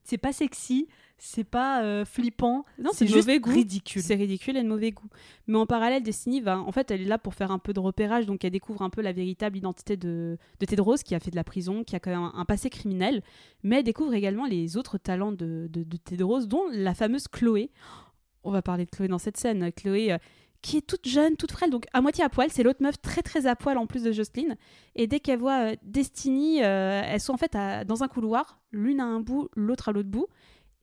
c'est pas sexy, c'est pas euh, flippant. Non, c'est juste mauvais goût. ridicule. C'est ridicule et de mauvais goût. Mais en parallèle, Destiny va, en fait, elle est là pour faire un peu de repérage, donc elle découvre un peu la véritable identité de, de Tedros, qui a fait de la prison, qui a quand même un, un passé criminel, mais elle découvre également les autres talents de, de, de Tedros, dont la fameuse Chloé. On va parler de Chloé dans cette scène. Chloé, euh, qui est toute jeune, toute frêle, donc à moitié à poil. C'est l'autre meuf très très à poil en plus de Jocelyne. Et dès qu'elle voit euh, Destiny, euh, elles sont en fait à- dans un couloir, l'une à un bout, l'autre à l'autre bout.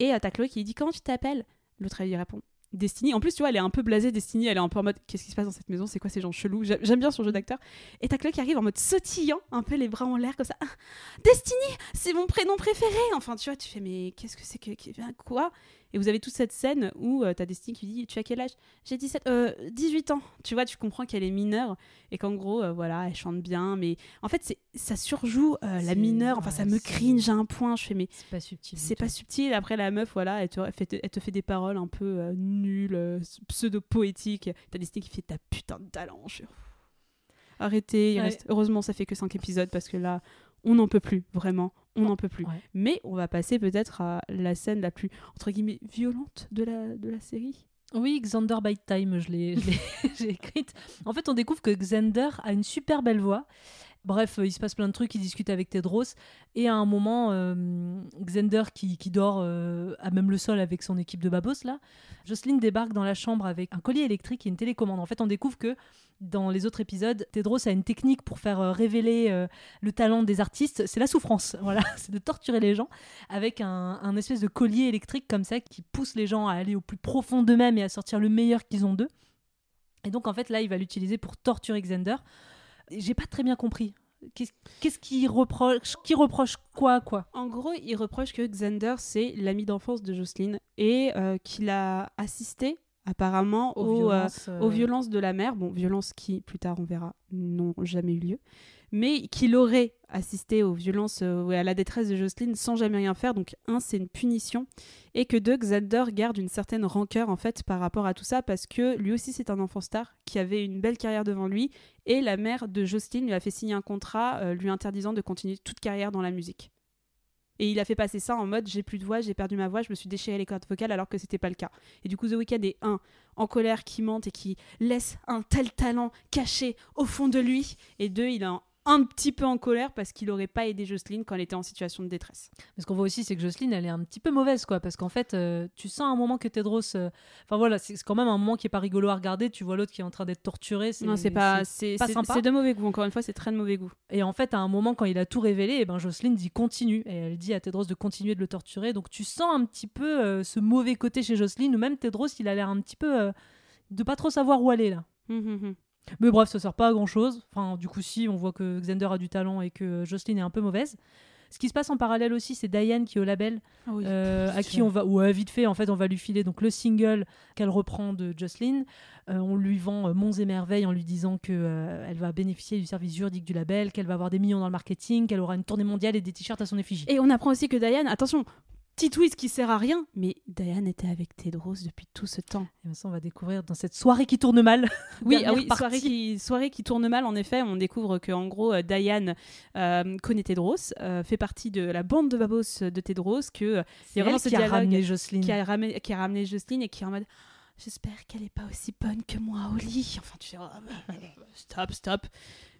Et t'as qui lui dit Comment tu t'appelles? L'autre elle lui répond Destiny. En plus, tu vois, elle est un peu blasée, Destiny. Elle est un peu en mode Qu'est-ce qui se passe dans cette maison? C'est quoi ces gens chelous? J'a- J'aime bien son jeu d'acteur. Et t'as qui arrive en mode sautillant, un peu les bras en l'air comme ça. Ah, Destiny C'est mon prénom préféré Enfin, tu vois, tu fais Mais qu'est-ce que c'est que- Quoi? Et vous avez toute cette scène où euh, t'as Destiny qui lui dit Tu as quel âge? J'ai 17, euh, 18 ans. Tu vois, tu comprends qu'elle est mineure et qu'en gros, euh, voilà, elle chante bien. Mais en fait, ça surjoue euh, la mineure. Enfin, ça me cringe à un point. Je fais Mais C'est pas subtil. c'est pas subtil. Après, la meuf, voilà, elle te, elle fait, elle te fait des paroles un peu euh, nulles, pseudo-poétiques. T'as Disney qui fait ta putain de talent. Je Arrêtez. il Ouais. reste... Heureusement, ça fait que 5 épisodes parce que là, on n'en peut plus. Vraiment, on n'en peut plus. Ouais. Mais on va passer peut-être à la scène la plus, entre guillemets, violente de la, de la série. Oui, Xander by Time, je l'ai écrite. En fait, on découvre que Xander a une super belle voix. Bref, euh, il se passe plein de trucs, il discute avec Tedros. Et à un moment, euh, Xander, qui, qui dort euh, à même le sol avec son équipe de babos, là, Jocelyne débarque dans la chambre avec un collier électrique et une télécommande. En fait, on découvre que dans les autres épisodes, Tedros a une technique pour faire révéler le talent des artistes. C'est la souffrance, voilà, c'est de torturer les gens avec un, un espèce de collier électrique comme ça qui pousse les gens à aller au plus profond d'eux-mêmes et à sortir le meilleur qu'ils ont d'eux. Et donc, en fait, là, il va l'utiliser pour torturer Xander. J'ai pas très bien compris. Qu'est-ce qu'il reproche Qui reproche quoi, quoi? En gros, il reproche que Xander, c'est l'ami d'enfance de Jocelyne et euh, qu'il a assisté apparemment aux, euh, euh, aux violences de la mère. Bon, violences qui, plus tard, on verra, n'ont jamais eu lieu. Mais qu'il aurait assisté aux violences euh, et à la détresse de Jocelyne sans jamais rien faire. Donc, un, c'est une punition. Et que deux, Xander garde une certaine rancœur, en fait, par rapport à tout ça, parce que lui aussi, c'est un enfant star qui avait une belle carrière devant lui. Et la mère de Jocelyne lui a fait signer un contrat euh, lui interdisant de continuer toute carrière dans la musique. Et il a fait passer ça en mode j'ai plus de voix, j'ai perdu ma voix, je me suis déchiré les cordes vocales alors que c'était pas le cas. Et du coup, The Weeknd est un en colère qui mente et qui laisse un tel talent caché au fond de lui. Et deux, il est un, petit peu en colère parce qu'il aurait pas aidé Jocelyne quand elle était en situation de détresse. Mais ce qu'on voit aussi, c'est que Jocelyne, elle est un petit peu mauvaise, quoi. Parce qu'en fait, euh, tu sens un moment que Tedros. euh, Enfin voilà, c'est quand même un moment qui est pas rigolo à regarder. Tu vois l'autre qui est en train d'être torturé. Non, c'est pas, c'est c'est- sympa. c'est de mauvais goût. Encore une fois, c'est très de mauvais goût. Et en fait, à un moment, quand il a tout révélé, et ben Jocelyne dit continue. Et elle dit à Tedros de continuer de le torturer. Donc tu sens un petit peu euh, ce mauvais côté chez Jocelyne, ou même Tedros, il a l'air un petit peu de pas trop savoir où aller là. Hum, hum, hum. Mais bref, ça sert pas à grand chose. Enfin, du coup, si, on voit que Xander a du talent et que Jocelyne est un peu mauvaise. Ce qui se passe en parallèle aussi, c'est Diane qui est au label, Ah oui. euh, à qui on va, ou euh, vite fait, en fait, on va lui filer donc le single qu'elle reprend de Jocelyn. Euh, on lui vend euh, Monts et Merveilles en lui disant que euh, elle va bénéficier du service juridique du label, qu'elle va avoir des millions dans le marketing, qu'elle aura une tournée mondiale et des t-shirts à son effigie. Et on apprend aussi que Diane, attention, petit twist qui sert à rien, mais Diane était avec Tedros depuis tout ce temps. Et ça, on va découvrir dans cette soirée qui tourne mal. Oui, ah oui soirée, qui, soirée qui tourne mal, en effet. On découvre que en gros, euh, Diane euh, connaît Tedros, euh, fait partie de la bande de babos de Tedros, que euh, vraiment ce qui a ramené Jocelyn. qui a, ramené, qui a ramené Jocelyne et qui est en mode j'espère qu'elle est pas aussi bonne que moi au lit. Enfin, tu fais oh, bah, stop, stop.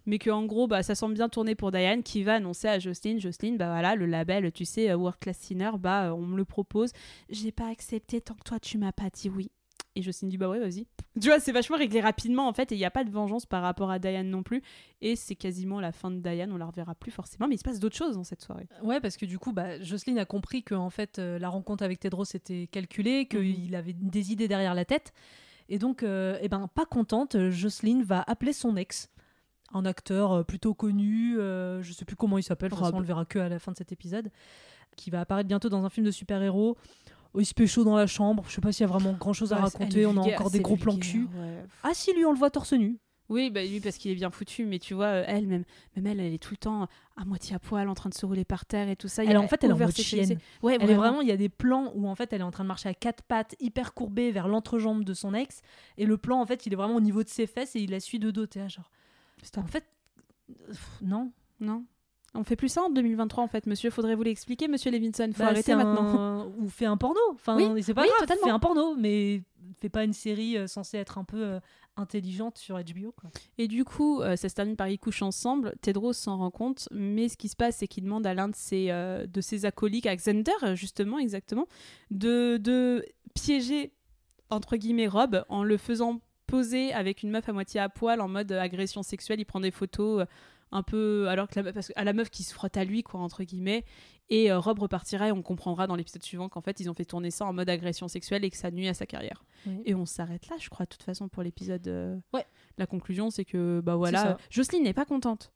Mais que en gros, bah, ça semble bien tourné pour Diane qui va annoncer à Jocelyne, Jocelyne, bah voilà, le label, tu sais, euh, World Class Sinner, bah euh, on me le propose. J'ai pas accepté tant que toi tu m'as pas dit oui. Et Jocelyne dit bah ouais, vas-y. Tu vois, c'est vachement réglé rapidement en fait, et il n'y a pas de vengeance par rapport à Diane non plus. Et c'est quasiment la fin de Diane, on la reverra plus forcément, mais il se passe d'autres choses dans cette soirée. Ouais, parce que du coup, bah, Jocelyne a compris que en fait, euh, la rencontre avec Tedros était calculée, qu'il Mhm. avait des idées derrière la tête. Et donc, euh, eh ben, pas contente, euh, Jocelyne va appeler son ex, un acteur euh, plutôt connu, euh, je sais plus comment il s'appelle, de toute façon, on le verra que à la fin de cet épisode, qui va apparaître bientôt dans un film de super-héros. Oh, il se fait chaud dans la chambre, je sais pas s'il y a vraiment grand chose à Ouais, raconter, elle on a encore des gros plans cul. ouais. Ah si, lui, on le voit torse nu. Oui, bah lui parce qu'il est bien foutu, mais tu vois, euh, elle même, même elle, elle est tout le temps à moitié à poil, en train de se rouler par terre et tout ça. Elle, a- en fait, elle est en mode chienne. Ouais, Elle est vraiment, il y a des plans où en fait elle est en train de marcher à quatre pattes, hyper courbée vers l'entrejambe de son ex, et le plan en fait il est vraiment au niveau de ses fesses et il la suit de dos. T'es En fait, pff, non. Non. On fait plus ça en 2023 en fait, monsieur. Faudrait vous l'expliquer, monsieur Levinson. Faut Bah, arrêter maintenant. Ou fait un porno. Enfin, Oui, c'est pas oui, grave. totalement. Fais un porno, mais fais pas une série euh, censée être un peu euh, intelligente sur HBO. Quoi. Et du coup, euh, ça se termine par ils couchent ensemble. Tedros s'en rend compte, mais ce qui se passe, c'est qu'il demande à l'un de ses, de ses acolytes, à Xander, justement, exactement, de, de piéger, entre guillemets, Rob en le faisant poser avec une meuf à moitié à poil en mode euh, agression sexuelle. Il prend des photos euh, un peu. Alors que la, parce que- à la meuf qui se frotte à lui, quoi, entre guillemets. Et euh, Rob repartira et on comprendra dans l'épisode suivant qu'en fait, ils ont fait tourner ça en mode agression sexuelle et que ça nuit à sa carrière. Oui. Et on s'arrête là, je crois, de toute façon, pour l'épisode. euh, Ouais. La conclusion, c'est que, bah voilà. Jocelyne n'est pas contente.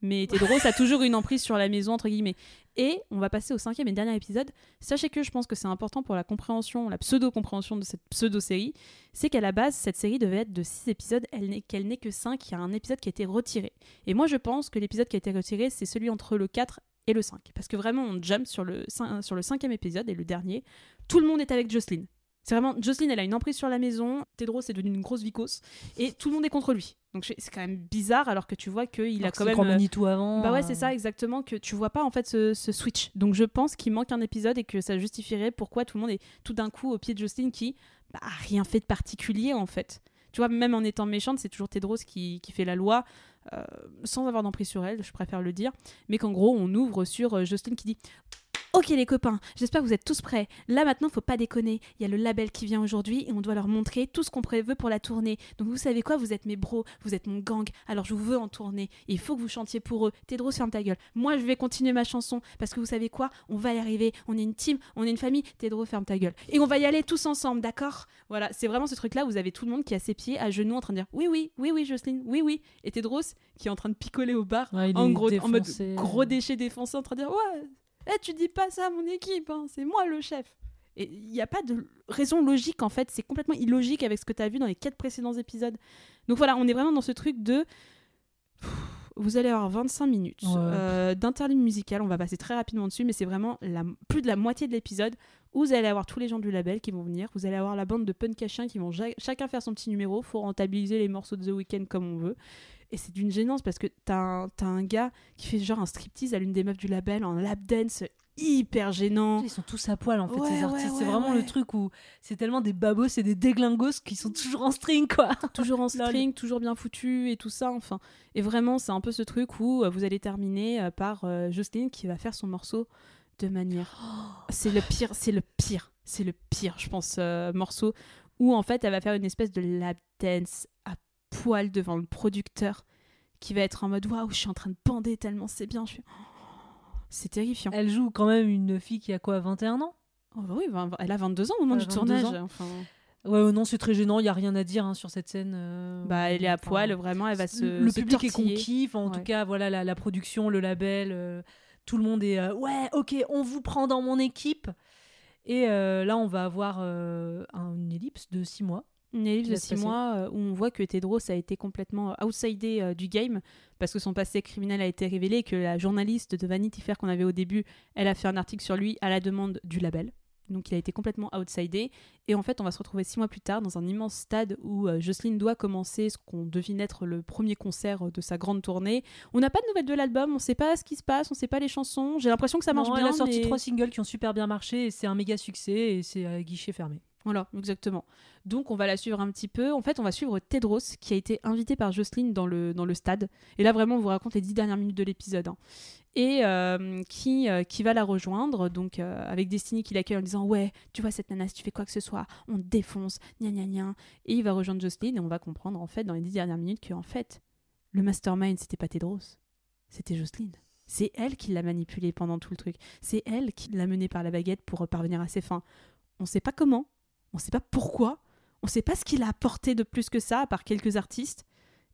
Mais Tedros a toujours une emprise sur la maison, entre guillemets. Et on va passer au cinquième et dernier épisode. Sachez que je pense que c'est important pour la compréhension, la pseudo-compréhension de cette pseudo-série. C'est qu'à la base, cette série devait être de 6 épisodes, elle n'est- qu'elle n'est que 5. Il y a un épisode qui a été retiré. Et moi, je pense que l'épisode qui a été retiré, c'est celui entre le 4 et le 5. Parce que vraiment, on jump sur le, sur le cinquième épisode et le dernier. Tout le monde est avec Jocelyne. C'est vraiment, Jocelyne, elle a une emprise sur la maison. Tedros est devenu une grosse vicose. Et tout le monde est contre lui. Donc c'est quand même bizarre alors que tu vois qu'il a quand même. euh, Manitou avant. Bah ouais, euh, c'est ça exactement que tu vois pas en fait ce, ce switch. Donc je pense qu'il manque un épisode et que ça justifierait pourquoi tout le monde est tout d'un coup au pied de Jocelyne qui bah, a rien fait de particulier en fait. Tu vois, même en étant méchante, c'est toujours Tedros qui, qui fait la loi euh, sans avoir d'emprise sur elle, je préfère le dire. Mais qu'en gros, on ouvre sur euh, Jocelyne qui dit Ok les copains, j'espère que vous êtes tous prêts. Là maintenant, faut pas déconner. Il y a le label qui vient aujourd'hui et on doit leur montrer tout ce qu'on préveut pour la tournée. Donc vous savez quoi? Vous êtes mes bros, vous êtes mon gang. Alors je vous veux en tournée. Et il faut que vous chantiez pour eux. Tedros, ferme ta gueule. Moi, je vais continuer ma chanson parce que vous savez quoi? On va y arriver. On est une team, on est une famille. Tedros, ferme ta gueule. Et on va y aller tous ensemble, d'accord? Voilà, c'est vraiment ce truc-là. Vous avez tout le monde qui a ses pieds à genoux en train de dire oui, oui, oui, oui, Jocelyne, oui, oui. Et Tedros qui est en train de picoler au bar Ouais, en, gros, en mode gros déchet défoncé en train de dire ouais eh, tu dis pas ça à mon équipe hein, c'est moi le chef. Et il n'y a pas de raison logique en fait c'est complètement illogique avec ce que tu as vu dans les quatre précédents épisodes. Donc voilà on est vraiment dans ce truc de vous allez avoir 25 minutes Ouais. euh, d'interlude musical on va passer très rapidement dessus mais c'est vraiment la, plus de la moitié de l'épisode. Où vous allez avoir tous les gens du label qui vont venir vous allez avoir la bande de punk à chiens qui vont ja- chacun faire son petit numéro faut rentabiliser les morceaux de The Weeknd comme on veut et c'est d'une gênance parce que t'as un, t'as un gars qui fait genre un striptease à l'une des meufs du label en lap dance hyper gênant. Ils sont tous à poil en fait, Ouais, ces ouais, artistes. c'est vraiment le truc où c'est tellement des babos et des déglingos qui sont toujours en string quoi. toujours en string, toujours bien foutu et tout ça. Enfin, et vraiment, c'est un peu ce truc où euh, vous allez terminer euh, par euh, Jocelyne qui va faire son morceau de manière. C'est le pire, c'est le pire, c'est le pire, je pense, euh, morceau où en fait elle va faire une espèce de lap dance poil devant le producteur qui va être en mode waouh, je suis en train de bander tellement c'est bien. Je suis... C'est terrifiant. Elle joue quand même une fille qui a quoi 21 ans? Oh, bah oui, vingt- elle a 22 ans au moment du a 22 tournage. ans. Enfin, Ouais, euh, non, c'est très gênant, il y a rien à dire hein, sur cette scène. euh, bah, elle est à enfin, poil, vraiment, elle va se. le se public est conquis, enfin, en Ouais. tout cas, voilà la, la production, le label, euh, tout le monde est euh, ouais, ok, on vous prend dans mon équipe. Et là, on va avoir un- une ellipse de six mois. Une ellipse de six mois euh, où on voit que Tedros a été complètement outsidé euh, du game parce que son passé criminel a été révélé, que la journaliste de Vanity Fair qu'on avait au début, elle a fait un article sur lui à la demande du label. Donc il a été complètement outsidé. Et en fait, on va se retrouver six mois plus tard dans un immense stade où euh, Jocelyn doit commencer ce qu'on devine être le premier concert de sa grande tournée. On n'a pas de nouvelles de l'album, on sait pas ce qui se passe, on sait pas les chansons. J'ai l'impression que ça marche Non, bien. Elle a sorti mais- trois singles qui ont super bien marché et c'est un méga succès et c'est à guichet fermé. Voilà, exactement. Donc on va la suivre un petit peu. En fait, on va suivre Tedros qui a été invité par Jocelyne dans le, dans le stade. Et là, vraiment, on vous raconte les dix dernières minutes de l'épisode. hein. Et euh, qui, euh, qui va la rejoindre, donc euh, avec Destiny qui l'accueille en disant Ouais, tu vois, cette nana, si tu fais quoi que ce soit, on te défonce, gna gna gna. Et il va rejoindre Jocelyne et on va comprendre, en fait, dans les dix dernières minutes, que, en fait, le mastermind, c'était pas Tedros, c'était Jocelyne. C'est elle qui l'a manipulé pendant tout le truc. C'est elle qui l'a mené par la baguette pour parvenir à ses fins. On sait pas comment, on sait pas pourquoi, on sait pas ce qu'il a apporté de plus que ça, à part quelques artistes.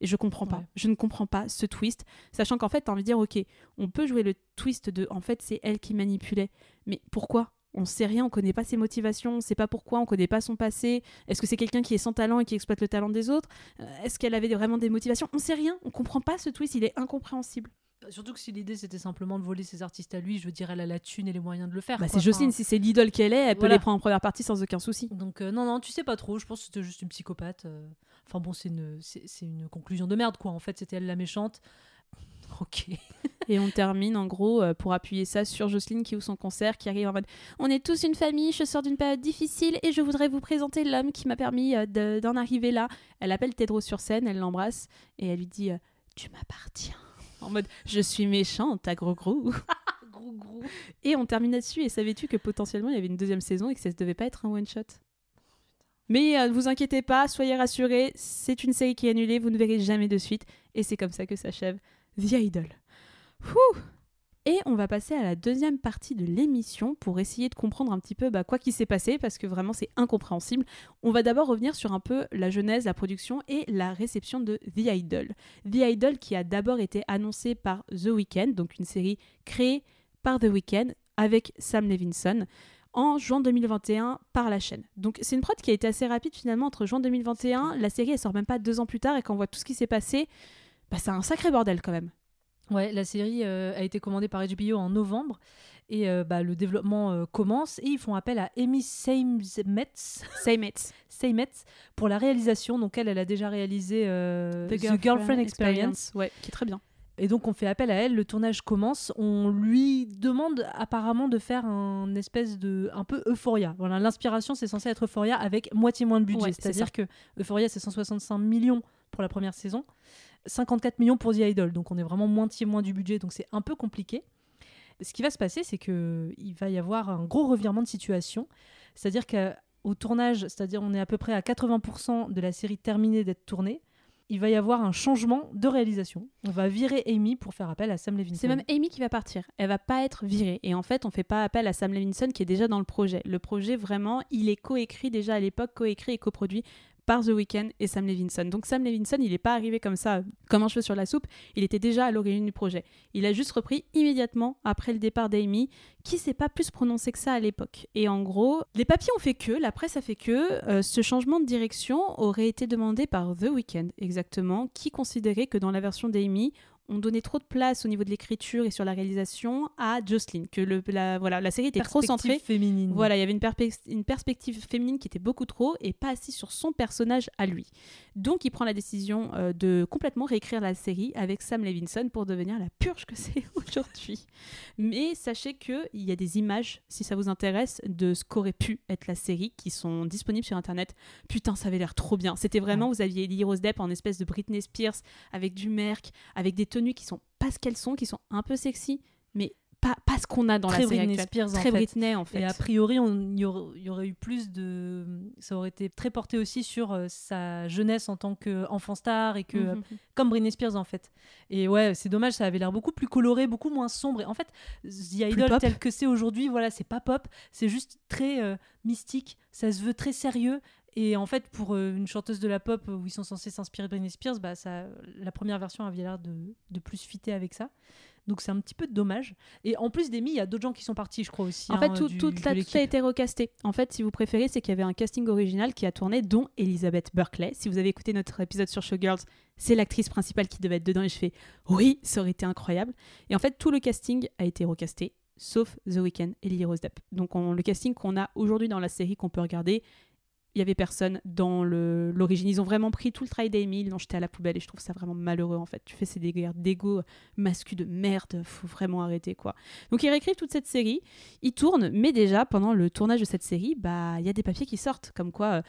Et je comprends pas. Ouais. Je ne comprends pas ce twist. Sachant qu'en fait, t'as envie de dire, ok, on peut jouer le twist de, en fait, c'est elle qui manipulait. Mais pourquoi? On sait rien, on connaît pas ses motivations, on sait pas pourquoi, on connaît pas son passé. Est-ce que c'est quelqu'un qui est sans talent et qui exploite le talent des autres? Euh, Est-ce qu'elle avait vraiment des motivations? On sait rien, on comprend pas ce twist, il est incompréhensible. Surtout que si l'idée c'était simplement de voler ses artistes à lui, je veux dire, elle a la thune et les moyens de le faire. Bah, c'est Jocelyne, Enfin, si c'est l'idole qu'elle est, elle peut les prendre en première partie sans aucun souci. Donc euh, non, non, tu sais pas trop. Je pense que c'était juste une psychopathe. euh. Enfin bon, c'est une, c'est une conclusion de merde, quoi. En fait, c'était elle la méchante. Ok. Et on termine en gros euh, pour appuyer ça sur Jocelyne qui ouvre son concert, qui arrive en mode On est tous une famille, je sors d'une période difficile et je voudrais vous présenter l'homme qui m'a permis de- d'en arriver là. Elle appelle Tedros sur scène, elle l'embrasse et elle lui dit Tu m'appartiens. En mode Je suis méchante, à gros gros. Gros gros. Et on termine là-dessus. Et savais-tu que potentiellement il y avait une deuxième saison et que ça ne devait pas être un one-shot? Mais euh, ne vous inquiétez pas, soyez rassurés, c'est une série qui est annulée, vous ne verrez jamais de suite. Et c'est comme ça que s'achève The Idol. Whew et on va passer à la deuxième partie de l'émission pour essayer de comprendre un petit peu bah, quoi qui s'est passé parce que vraiment c'est incompréhensible. On va d'abord revenir sur un peu la genèse, la production et la réception de The Idol. The Idol qui a d'abord été annoncé par The Weeknd, donc une série créée par The Weeknd avec Sam Levinson en juin 2021 par la chaîne. Donc c'est une prod qui a été assez rapide finalement entre juin 2021, la série elle sort même pas deux ans plus tard et quand on voit tout ce qui s'est passé, bah, c'est un sacré bordel quand même. Ouais, la série euh, a été commandée par HBO en novembre et euh, bah, le développement euh, commence et ils font appel à Amy Seimetz. Seimetz pour la réalisation. Donc elle, elle a déjà réalisé The, Girlfriend, Experience. Ouais, qui est très bien. Et donc on fait appel à elle, le tournage commence, on lui demande apparemment de faire un espèce de un peu Euphoria. Voilà, l'inspiration c'est censé être Euphoria avec moitié moins de budget, Ouais, c'est-à-dire que Euphoria c'est 165 millions pour la première saison, 54 millions pour The Idol. Donc on est vraiment moitié moins du budget, donc c'est un peu compliqué. Ce qui va se passer, c'est que il va y avoir un gros revirement de situation, c'est-à-dire qu'au tournage, c'est-à-dire on est à peu près à 80% de la série terminée d'être tournée, il va y avoir un changement de réalisation. On va virer Amy pour faire appel à Sam Levinson. C'est même Amy qui va partir. Elle va pas être virée. Et en fait, on fait pas appel à Sam Levinson qui est déjà dans le projet. Le projet, vraiment, il est coécrit déjà à l'époque, coécrit et coproduit par The Weeknd et Sam Levinson. Donc Sam Levinson, il n'est pas arrivé comme ça, comme un cheveu sur la soupe. Il était déjà à l'origine du projet. Il a juste repris immédiatement après le départ d'Amy, qui s'est pas plus prononcé que ça à l'époque. Et en gros, les papiers ont fait que, la presse a fait que, euh, ce changement de direction aurait été demandé par The Weeknd, exactement, qui considérait que dans la version d'Amy, on donnait trop de place au niveau de l'écriture et sur la réalisation à Jocelyn, que le, la, voilà, la série était trop centrée. féminine. Voilà, il y avait une, une perspective féminine qui était beaucoup trop et pas assez sur son personnage à lui. Donc il prend la décision euh, de complètement réécrire la série avec Sam Levinson pour devenir la purge que c'est aujourd'hui. Mais sachez qu'il y a des images, si ça vous intéresse, de ce qu'aurait pu être la série qui sont disponibles sur Internet. Putain, ça avait l'air trop bien. C'était vraiment, vous aviez Lily Rose Depp en espèce de Britney Spears avec du merc, avec des tenues qui sont pas ce qu'elles sont, qui sont un peu sexy, mais pas, pas ce qu'on a dans Très la série Britney actuelle. Spears, en Très fait. Britney en fait. Et a priori, il y, aurait- il y aurait eu plus de. Ça aurait été très porté aussi sur euh, sa jeunesse en tant qu'enfant star et que. Mhm. Comme Britney Spears, en fait. Et ouais, c'est dommage, ça avait l'air beaucoup plus coloré, beaucoup moins sombre. Et en fait, The Idol tel que c'est aujourd'hui, voilà, c'est pas pop, c'est juste très euh, mystique, ça se veut très sérieux. Et en fait, pour euh, une chanteuse de la pop où ils sont censés s'inspirer de Britney Spears, bah, ça, la première version avait l'air de, de plus fitter avec ça. Donc c'est un petit peu dommage. Et en plus d'Amy, il y a d'autres gens qui sont partis, je crois aussi. En fait, hein, tout, du- tout, de ça- tout a été recasté. En fait, si vous préférez, c'est qu'il y avait un casting original qui a tourné, dont Elizabeth Berkley. Si vous avez écouté notre épisode sur Showgirls, c'est l'actrice principale qui devait être dedans. Et je fais oui, ça aurait été incroyable. Et en fait, tout le casting a été recasté, sauf The Weeknd et Lily Rose Depp. Donc, on- le casting qu'on a aujourd'hui dans la série qu'on peut regarder, il y avait personne dans l'origine. Ils ont vraiment pris tout le travail d'Amy, ils l'ont jeté à la poubelle et je trouve ça vraiment malheureux en fait. Tu fais ces guerres d'ego masculin de merde, faut vraiment arrêter quoi. Donc ils réécrivent toute cette série, ils tournent, mais déjà pendant le tournage de cette série, bah il y a des papiers qui sortent comme quoi euh,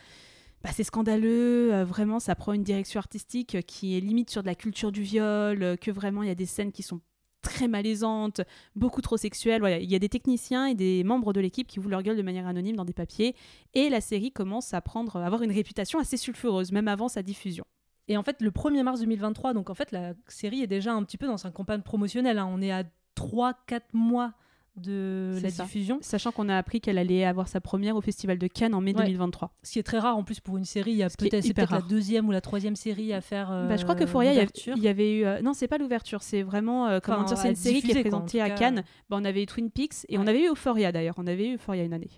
bah, c'est scandaleux, euh, vraiment ça prend une direction artistique qui est limite sur de la culture du viol, euh, que vraiment il y a des scènes qui sont très malaisantes, beaucoup trop sexuelles. Voilà, il y a des techniciens et des membres de l'équipe qui vouent leur gueule de manière anonyme dans des papiers et la série commence à prendre à avoir une réputation assez sulfureuse même avant sa diffusion. Et en fait, le 1er mars 2023, donc en fait, la série est déjà un petit peu dans sa campagne promotionnelle. hein. On est à 3-4 mois de la ça. diffusion. Sachant qu'on a appris qu'elle allait avoir sa première au Festival de Cannes en mai Ouais. 2023. Ce qui est très rare en plus pour une série. Il y a peut-être la deuxième ou la troisième série à faire. euh, Bah, je crois que Foria, il y, avait- y eu. euh, non, c'est pas l'ouverture, c'est vraiment. euh, comment Enfin, dire, c'est une série qui est présentée à. Cannes. Bah, on avait eu Twin Peaks et on avait eu Euphoria d'ailleurs. On avait eu Euphoria une année.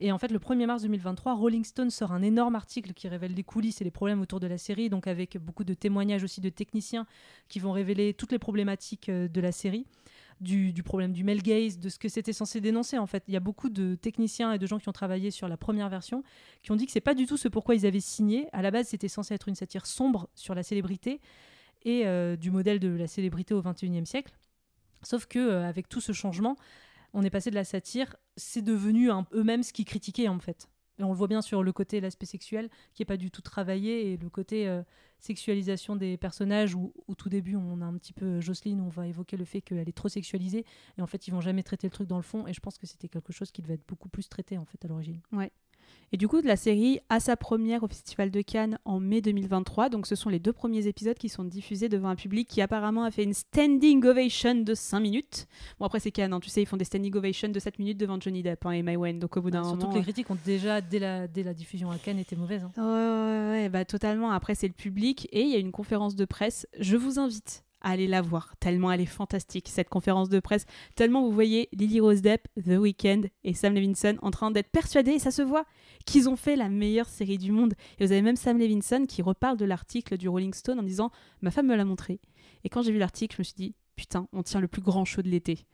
Et en fait, le 1er mars 2023, Rolling Stone sort un énorme article qui révèle les coulisses et les problèmes autour de la série, donc avec beaucoup de témoignages aussi de techniciens qui vont révéler toutes les problématiques euh, de la série. Du, problème du male gaze, de ce que c'était censé dénoncer en fait. Il y a beaucoup de techniciens et de gens qui ont travaillé sur la première version qui ont dit que c'est pas du tout ce pourquoi ils avaient signé. À la base, c'était censé être une satire sombre sur la célébrité et euh, du modèle de la célébrité au 21e siècle. Sauf que euh, avec tout ce changement, on est passé de la satire, c'est devenu eux-mêmes ce qu'ils critiquaient en fait. On le voit bien sur le côté l'aspect sexuel qui est pas du tout travaillé et le côté euh, sexualisation des personnages où au tout début on a un petit peu euh, Jocelyne où on va évoquer le fait qu'elle est trop sexualisée et en fait ils vont jamais traiter le truc dans le fond et je pense que c'était quelque chose qui devait être beaucoup plus traité en fait à l'origine. Et du coup, la série a sa première au Festival de Cannes en mai 2023. Donc, ce sont les deux premiers épisodes qui sont diffusés devant un public qui apparemment a fait une standing ovation de 5 minutes. Bon, après, c'est Cannes, hein, tu sais, ils font des standing ovations de 7 minutes devant Johnny Depp hein, et Mai Wen. Donc, au bout d'un Surtout moment. que les critiques ont déjà dès la, dès la diffusion à Cannes été mauvaises. hein. Ouais, ouais, ouais, bah totalement. Après, c'est le public et il y a une conférence de presse. Je vous invite à aller la voir, tellement elle est fantastique, cette conférence de presse. Tellement vous voyez Lily Rose Depp, The Weeknd et Sam Levinson en train d'être persuadés, et ça se voit, qu'ils ont fait la meilleure série du monde. Et vous avez même Sam Levinson qui reparle de l'article du Rolling Stone en disant Ma femme me l'a montré. Et quand j'ai vu l'article, je me suis dit Putain, on tient le plus grand show de l'été.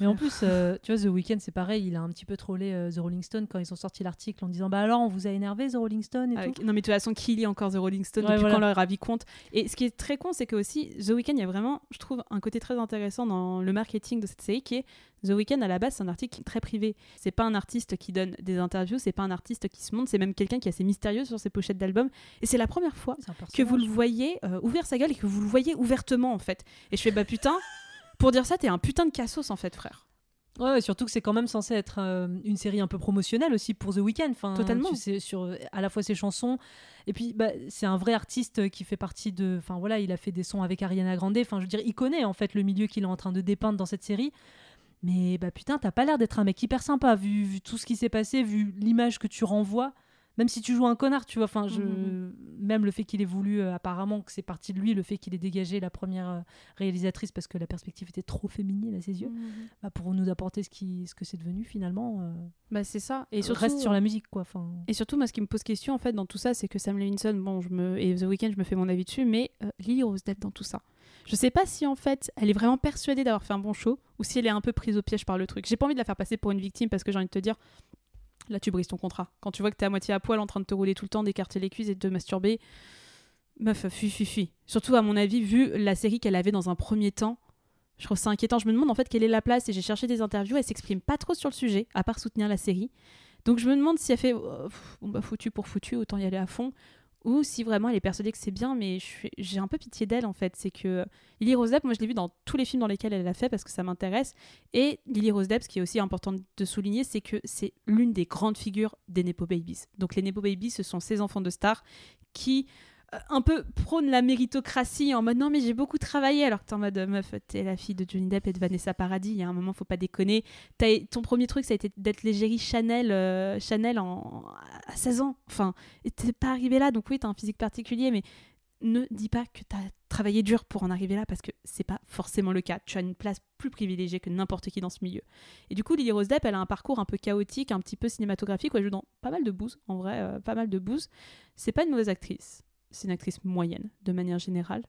Mais en plus, euh, tu vois, The Weeknd, c'est pareil, il a un petit peu trollé euh, The Rolling Stone quand ils ont sorti l'article en disant Bah alors, on vous a énervé, The Rolling Stone et Avec- tout. Non, mais de toute façon, qui lit encore The Rolling Stone Ouais, depuis voilà. quand leur avis compte? Et ce qui est très con, c'est que aussi, The Weeknd, il y a vraiment, je trouve, un côté très intéressant dans le marketing de cette série qui est The Weeknd, à la base, c'est un article très privé. C'est pas un artiste qui donne des interviews, c'est pas un artiste qui se montre, c'est même quelqu'un qui est assez mystérieux sur ses pochettes d'albums. Et c'est la première fois que vous le voyez euh, ouvrir sa gueule et que vous le voyez ouvertement, en fait. Et je fais, bah putain, pour dire ça, t'es un putain de cassos, en fait, frère. Ouais, surtout que c'est quand même censé être euh, une série un peu promotionnelle aussi pour The Weeknd. Enfin, Totalement. tu sur euh, à la fois ses chansons et puis bah, c'est un vrai artiste qui fait partie de. Enfin voilà, il a fait des sons avec Ariana Grande. Enfin, je veux dire, il connaît en fait le milieu qu'il est en train de dépeindre dans cette série. Mais bah putain, t'as pas l'air d'être un mec hyper sympa vu, vu tout ce qui s'est passé, vu l'image que tu renvoies. Même si tu joues un connard, tu vois. Enfin, je... Mhm. même le fait qu'il ait voulu, euh, apparemment, que c'est parti de lui, le fait qu'il ait dégagé la première euh, réalisatrice parce que la perspective était trop féminine à ses yeux bah, pour nous apporter ce, qui, ce que c'est devenu finalement. euh, Bah c'est ça. Et surtout, reste sur la musique quoi. Et surtout, moi, ce qui me pose question en fait dans tout ça, c'est que Sam Levinson, bon, je me et The Weeknd, je me fais mon avis dessus, mais Lily Rose Depp dans tout ça. Je sais pas si en fait elle est vraiment persuadée d'avoir fait un bon show ou si elle est un peu prise au piège par le truc. J'ai pas envie de la faire passer pour une victime parce que j'ai envie de te dire, là tu brises ton contrat. Quand tu vois que t'es à moitié à poil en train de te rouler tout le temps, d'écarter les cuisses et de te masturber, meuf, fui, fui, fui. Surtout à mon avis, vu la série qu'elle avait dans un premier temps. Je trouve ça inquiétant. Je me demande en fait quelle est la place et j'ai cherché des interviews. Elle s'exprime pas trop sur le sujet, à part soutenir la série. Donc je me demande si elle fait oh, pff, bon, bah, foutu pour foutu, autant y aller à fond. Ou si vraiment elle est persuadée que c'est bien, mais j'ai un peu pitié d'elle en fait. C'est que Lily Rose Depp, moi je l'ai vue dans tous les films dans lesquels elle l'a fait parce que ça m'intéresse. Et Lily Rose Depp, ce qui est aussi important de souligner, c'est que c'est l'une des grandes figures des Nepo Babies. Donc les Nepo Babies, ce sont ces enfants de stars qui euh, un peu prônent la méritocratie en mode non mais j'ai beaucoup travaillé alors que t'es en mode meuf t'es la fille de Johnny Depp et de Vanessa Paradis il y a un moment faut pas déconner T'as- ton premier truc ça a été d'être l'égérie Chanel euh, Chanel en, à 16 ans enfin t'es pas arrivé là donc oui t'as un physique particulier mais ne dis pas que tu as travaillé dur pour en arriver là parce que c'est pas forcément le cas. Tu as une place plus privilégiée que n'importe qui dans ce milieu. Et du coup, Lily Rose Depp, elle a un parcours un peu chaotique, un petit peu cinématographique où elle joue dans pas mal de bouses, en vrai, euh, pas mal de bouses. C'est pas une mauvaise actrice. C'est une actrice moyenne, de manière générale.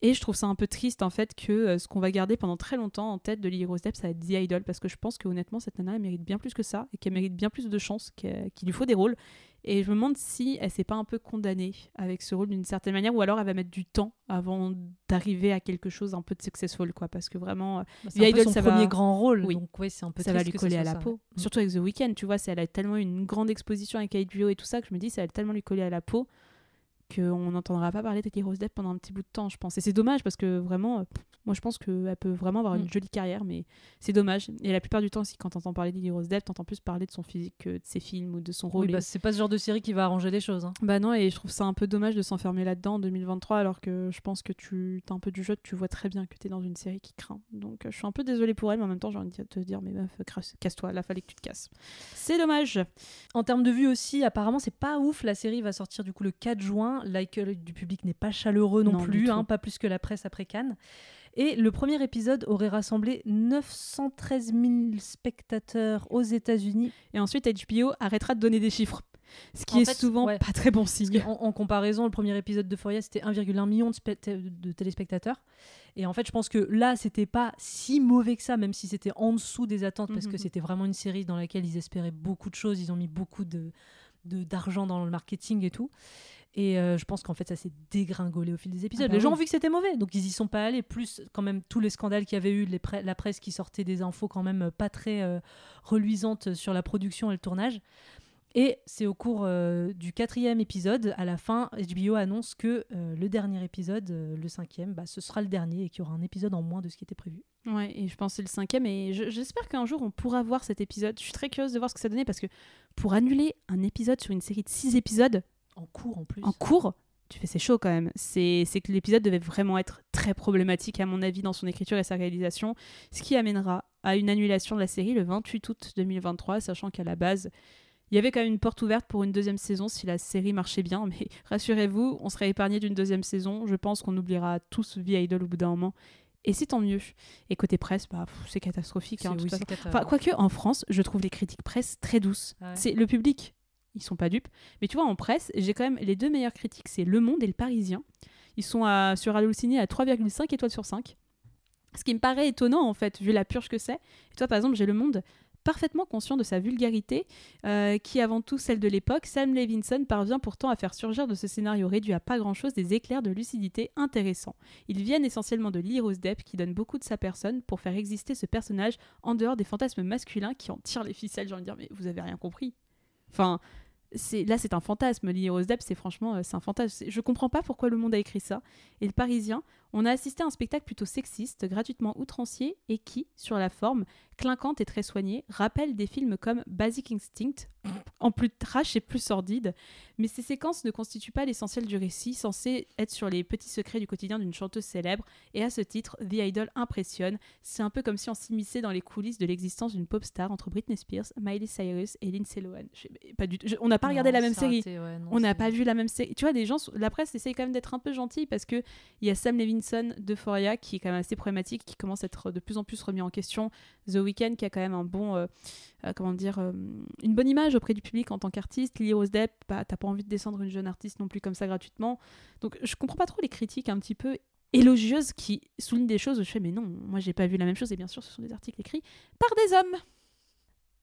Et je trouve ça un peu triste en fait que euh, ce qu'on va garder pendant très longtemps en tête de Lily Rose Depp, ça va être The Idol parce que je pense que honnêtement cette nana elle mérite bien plus que ça et qu'elle mérite bien plus de chance, qu'il lui faut des rôles. Et je me demande si elle s'est pas un peu condamnée avec ce rôle d'une certaine manière ou alors elle va mettre du temps avant d'arriver à quelque chose un peu de successful quoi parce que vraiment euh, Bah, The c'est un peu Idol, son ça premier va- grand rôle, Oui. donc ouais, c'est un peu ça va lui coller à la ça, peau. Surtout avec The Weeknd, tu vois, elle a tellement une grande exposition avec HBO et tout ça que je me dis ça va tellement lui coller à la peau qu'on n'entendra pas parler de Lily Rose Depp pendant un petit bout de temps, je pense. Et c'est dommage parce que vraiment, euh, pff, moi je pense qu'elle peut vraiment avoir une Mm. jolie carrière, mais c'est dommage. Et la plupart du temps aussi, quand t'entends parler de Lily Rose Depp, t'entends plus parler de son physique que de ses films ou de son rôle. Oui, Et- bah, c'est pas ce genre de série qui va arranger les choses. hein. bah non, et je trouve ça un peu dommage de s'enfermer là-dedans en 2023, alors que je pense que tu as un peu du jeu, tu vois très bien que tu es dans une série qui craint. Donc je suis un peu désolée pour elle, mais en même temps j'ai envie de te dire, mais meuf, casse-toi, là fallait que tu te casses. C'est dommage. En termes de vue aussi, apparemment, c'est pas ouf. La série va sortir du coup le 4 juin. L'accueil du public n'est pas chaleureux non, plus, hein, pas plus que la presse après Cannes. Et le premier épisode aurait rassemblé 913 000 spectateurs aux États-Unis. Et ensuite HBO arrêtera de donner des chiffres, ce qui En est fait, souvent ouais. pas très bon signe. En, en comparaison, le premier épisode d'Euphoria, c'était 1,1 million de, spe- de téléspectateurs. Et en fait, je pense que là, c'était pas si mauvais que ça, même si c'était en dessous des attentes, parce que Mhm. c'était vraiment une série dans laquelle ils espéraient beaucoup de choses. Ils ont mis beaucoup de de- d'argent dans le marketing et tout. Et euh, je pense qu'en fait, ça s'est dégringolé au fil des épisodes. Ah bah les gens oui. ont vu que c'était mauvais, donc ils y sont pas allés. Plus quand même tous les scandales qu'il y avait eu, les pre- la presse qui sortait des infos quand même euh, pas très euh, reluisantes sur la production et le tournage. Et c'est au cours euh, du quatrième épisode, à la fin, HBO annonce que euh, le dernier épisode, euh, le cinquième, bah, ce sera le dernier et qu'il y aura un épisode en moins de ce qui était prévu. Ouais, et je pense que c'est le cinquième, et je- j'espère qu'un jour on pourra voir cet épisode. Je suis très curieuse de voir ce que ça donnait, parce que pour annuler un épisode sur une série de six épisodes, En cours en plus. en cours, tu fais c'est chaud quand même. C'est que l'épisode devait vraiment être très problématique à mon avis dans son écriture et sa réalisation, ce qui amènera à une annulation de la série le 28 août 2023, sachant qu'à la base, il y avait quand même une porte ouverte pour une deuxième saison si la série marchait bien, mais rassurez-vous, on serait épargné d'une deuxième saison. Je pense qu'on oubliera tous The Idol au bout d'un moment. Et c'est tant mieux. Et côté presse, bah, c'est catastrophique. hein, oui, Enfin, quoique, en France, je trouve les critiques presse très douces. Ah ouais. C'est le public, ils sont pas dupes. Mais tu vois, en presse, j'ai quand même les deux meilleures critiques, c'est Le Monde et Le Parisien. Ils sont sur Allociné à 3,5 étoiles sur 5. Ce qui me paraît étonnant, en fait, vu la purge que c'est. Et toi, par exemple, j'ai Le Monde parfaitement conscient de sa vulgarité, euh, qui avant tout celle de l'époque, Sam Levinson parvient pourtant à faire surgir de ce scénario réduit à pas grand-chose des éclairs de lucidité intéressants. Ils viennent essentiellement de Lee Depp, qui donne beaucoup de sa personne pour faire exister ce personnage en dehors des fantasmes masculins qui en tirent les ficelles. J'ai envie de dire, mais vous avez rien compris. Enfin, là, c'est un fantasme. Rose Depp, c'est franchement, euh, un fantasme. Je comprends pas pourquoi le monde a écrit ça. Et le Parisien, on a assisté à un spectacle plutôt sexiste, gratuitement outrancier et qui, sur la forme, clinquante et très soignée, rappelle des films comme Basic Instinct, en plus trash et plus sordide. Mais ces séquences ne constituent pas l'essentiel du récit, censé être sur les petits secrets du quotidien d'une chanteuse célèbre. Et à ce titre, The Idol impressionne. C'est un peu comme si on s'immisçait dans les coulisses de l'existence d'une pop star entre Britney Spears, Miley Cyrus et Lindsay Lohan. Pas du je- on n'a pas regardé Non, la même série. raté, ouais, non, On n'a pas vu la même série. Tu vois, des gens, la presse essaye quand même d'être un peu gentille parce que il y a Sam Levinson d'Euphoria qui est quand même assez problématique, qui commence à être de plus en plus remis en question. The Weeknd qui a quand même un bon, euh, euh, comment dire, euh, une bonne image auprès du public en tant qu'artiste. Lily Rose Depp, bah, t'as pas envie de descendre une jeune artiste non plus comme ça gratuitement. Donc je comprends pas trop les critiques un petit peu élogieuses qui soulignent des choses je fais mais non, moi j'ai pas vu la même chose et bien sûr ce sont des articles écrits par des hommes.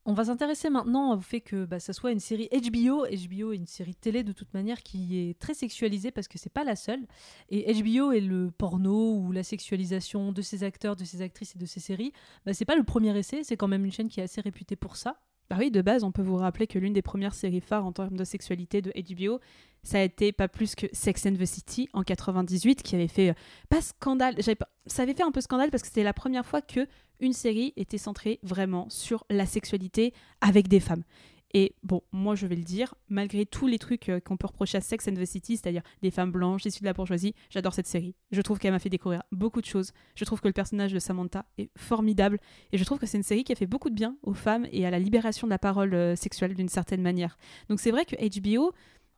On va s'intéresser maintenant au fait que bah, ça soit une série HBO. HBO est une série télé de toute manière qui est très sexualisée parce que c'est pas la seule. Et HBO est le porno ou la sexualisation de ses acteurs, de ses actrices et de ses séries. Bah, c'est pas le premier essai, c'est quand même une chaîne qui est assez réputée pour ça. Bah oui, de base, on peut vous rappeler que l'une des premières séries phares en termes de sexualité de HBO, ça a été pas plus que Sex and the City en 98, qui avait fait euh, pas scandale, ça avait fait un peu scandale parce que c'était la première fois que une série était centrée vraiment sur la sexualité avec des femmes. Et bon, moi je vais le dire, malgré tous les trucs euh, qu'on peut reprocher à Sex and the City, c'est-à-dire des femmes blanches issues de la bourgeoisie, j'adore cette série. Je trouve qu'elle m'a fait découvrir beaucoup de choses. Je trouve que le personnage de Samantha est formidable. Et je trouve que c'est une série qui a fait beaucoup de bien aux femmes et à la libération de la parole euh, sexuelle d'une certaine manière. Donc c'est vrai que HBO,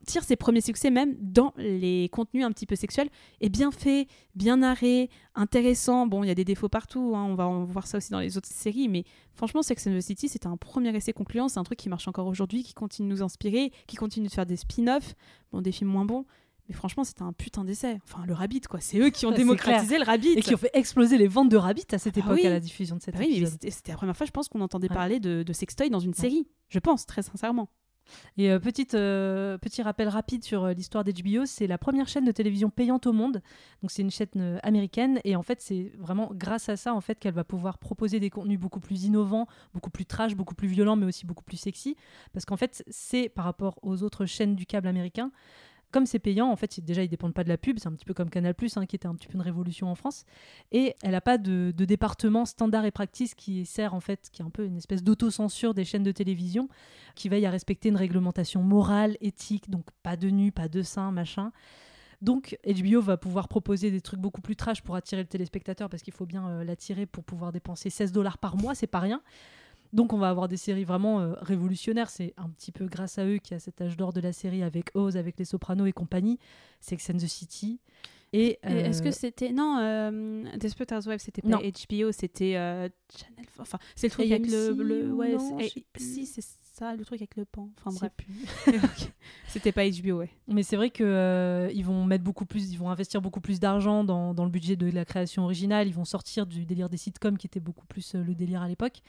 tire ses premiers succès même dans les contenus un petit peu sexuels et bien fait, bien narré, intéressant. Bon, il y a des défauts partout, hein, on va en voir ça aussi dans les autres séries, mais franchement, Sex and the City, c'était un premier essai concluant, c'est un truc qui marche encore aujourd'hui, qui continue de nous inspirer, qui continue de faire des spin-offs, bon, des films moins bons. Mais franchement, c'était un putain d'essai. Enfin, le Rabbit, quoi. C'est eux qui ont démocratisé le Rabbit. Et qui ont fait exploser les ventes de Rabbit à cette Ah époque, oui. à la diffusion de cette oui, mais épisode. c'était la première fois, je pense, qu'on entendait Ouais. parler de, de sextoy dans une série. Je pense, très sincèrement. Et euh, euh, petit rappel rapide sur euh, l'histoire d'HBO, c'est la première chaîne de télévision payante au monde. Donc c'est une chaîne euh, américaine et en fait c'est vraiment grâce à ça en fait qu'elle va pouvoir proposer des contenus beaucoup plus innovants, beaucoup plus trash, beaucoup plus violents, mais aussi beaucoup plus sexy. Parce qu'en fait c'est par rapport aux autres chaînes du câble américain. Comme c'est payant, en fait, déjà, ils dépendent pas de la pub. C'est un petit peu comme Canal+, hein, qui était un petit peu une révolution en France. Et elle n'a pas de, de département standard et practice qui sert, en fait, qui est un peu une espèce d'autocensure des chaînes de télévision, qui veille à respecter une réglementation morale, éthique, donc pas de nu, pas de sein, machin. Donc HBO va pouvoir proposer des trucs beaucoup plus trash pour attirer le téléspectateur parce qu'il faut bien euh, l'attirer pour pouvoir dépenser 16 dollars par mois, c'est pas rien. Donc on va avoir des séries vraiment euh, révolutionnaires. C'est un petit peu grâce à eux qu'il y a cet âge d'or de la série avec Oz, avec Les Sopranos et compagnie, Sex and the City. Et, Et Est-ce que euh, c'était. Non, euh, Desperate Housewives, c'était pas Non. HBO, c'était euh, Channel. Enfin, c'est le truc avec le. Le ou ouais, non, si, c'est ça, le truc avec le pan. Enfin, bref. C'était pas HBO, ouais. Mais c'est vrai que euh, ils vont mettre beaucoup plus, ils vont investir beaucoup plus d'argent dans, dans le budget de la création originale. Ils vont sortir du délire des sitcoms qui était beaucoup plus euh, le délire à l'époque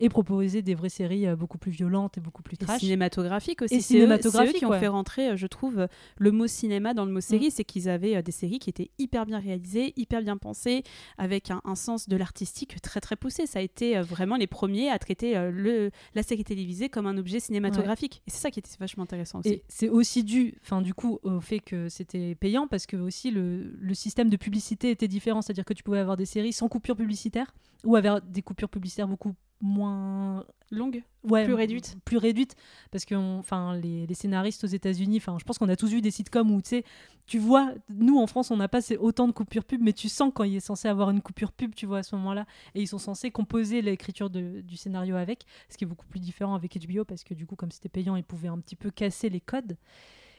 et proposer des vraies séries euh, beaucoup plus violentes et beaucoup plus Et trash. cinématographique aussi. Et C'est eux- eux qui ont fait rentrer, euh, je trouve, le mot cinéma dans le mot Mm. série. C'est qu'ils avaient euh, des séries qui étaient hyper bien réalisées, hyper bien pensées, avec un, un sens de l'artistique très très poussé. Ça a été vraiment les premiers à traiter le, la série télévisée comme un objet cinématographique. Et c'est ça qui était vachement intéressant aussi. Et c'est aussi dû, enfin du coup, au fait que c'était payant parce que aussi le, le système de publicité était différent, c'est-à-dire que tu pouvais avoir des séries sans coupure publicitaire ou avoir des coupures publicitaires beaucoup moins Longue ouais, Plus réduite. plus réduite parce que enfin les, les scénaristes aux États-Unis enfin je pense qu'on a tous vu des sitcoms où tu sais tu vois nous en France on n'a pas autant de coupures pub mais tu sens quand il est censé avoir une coupure pub tu vois à ce moment-là et ils sont censés composer l'écriture du scénario avec ce qui est beaucoup plus différent avec HBO parce que du coup comme c'était payant ils pouvaient un petit peu casser les codes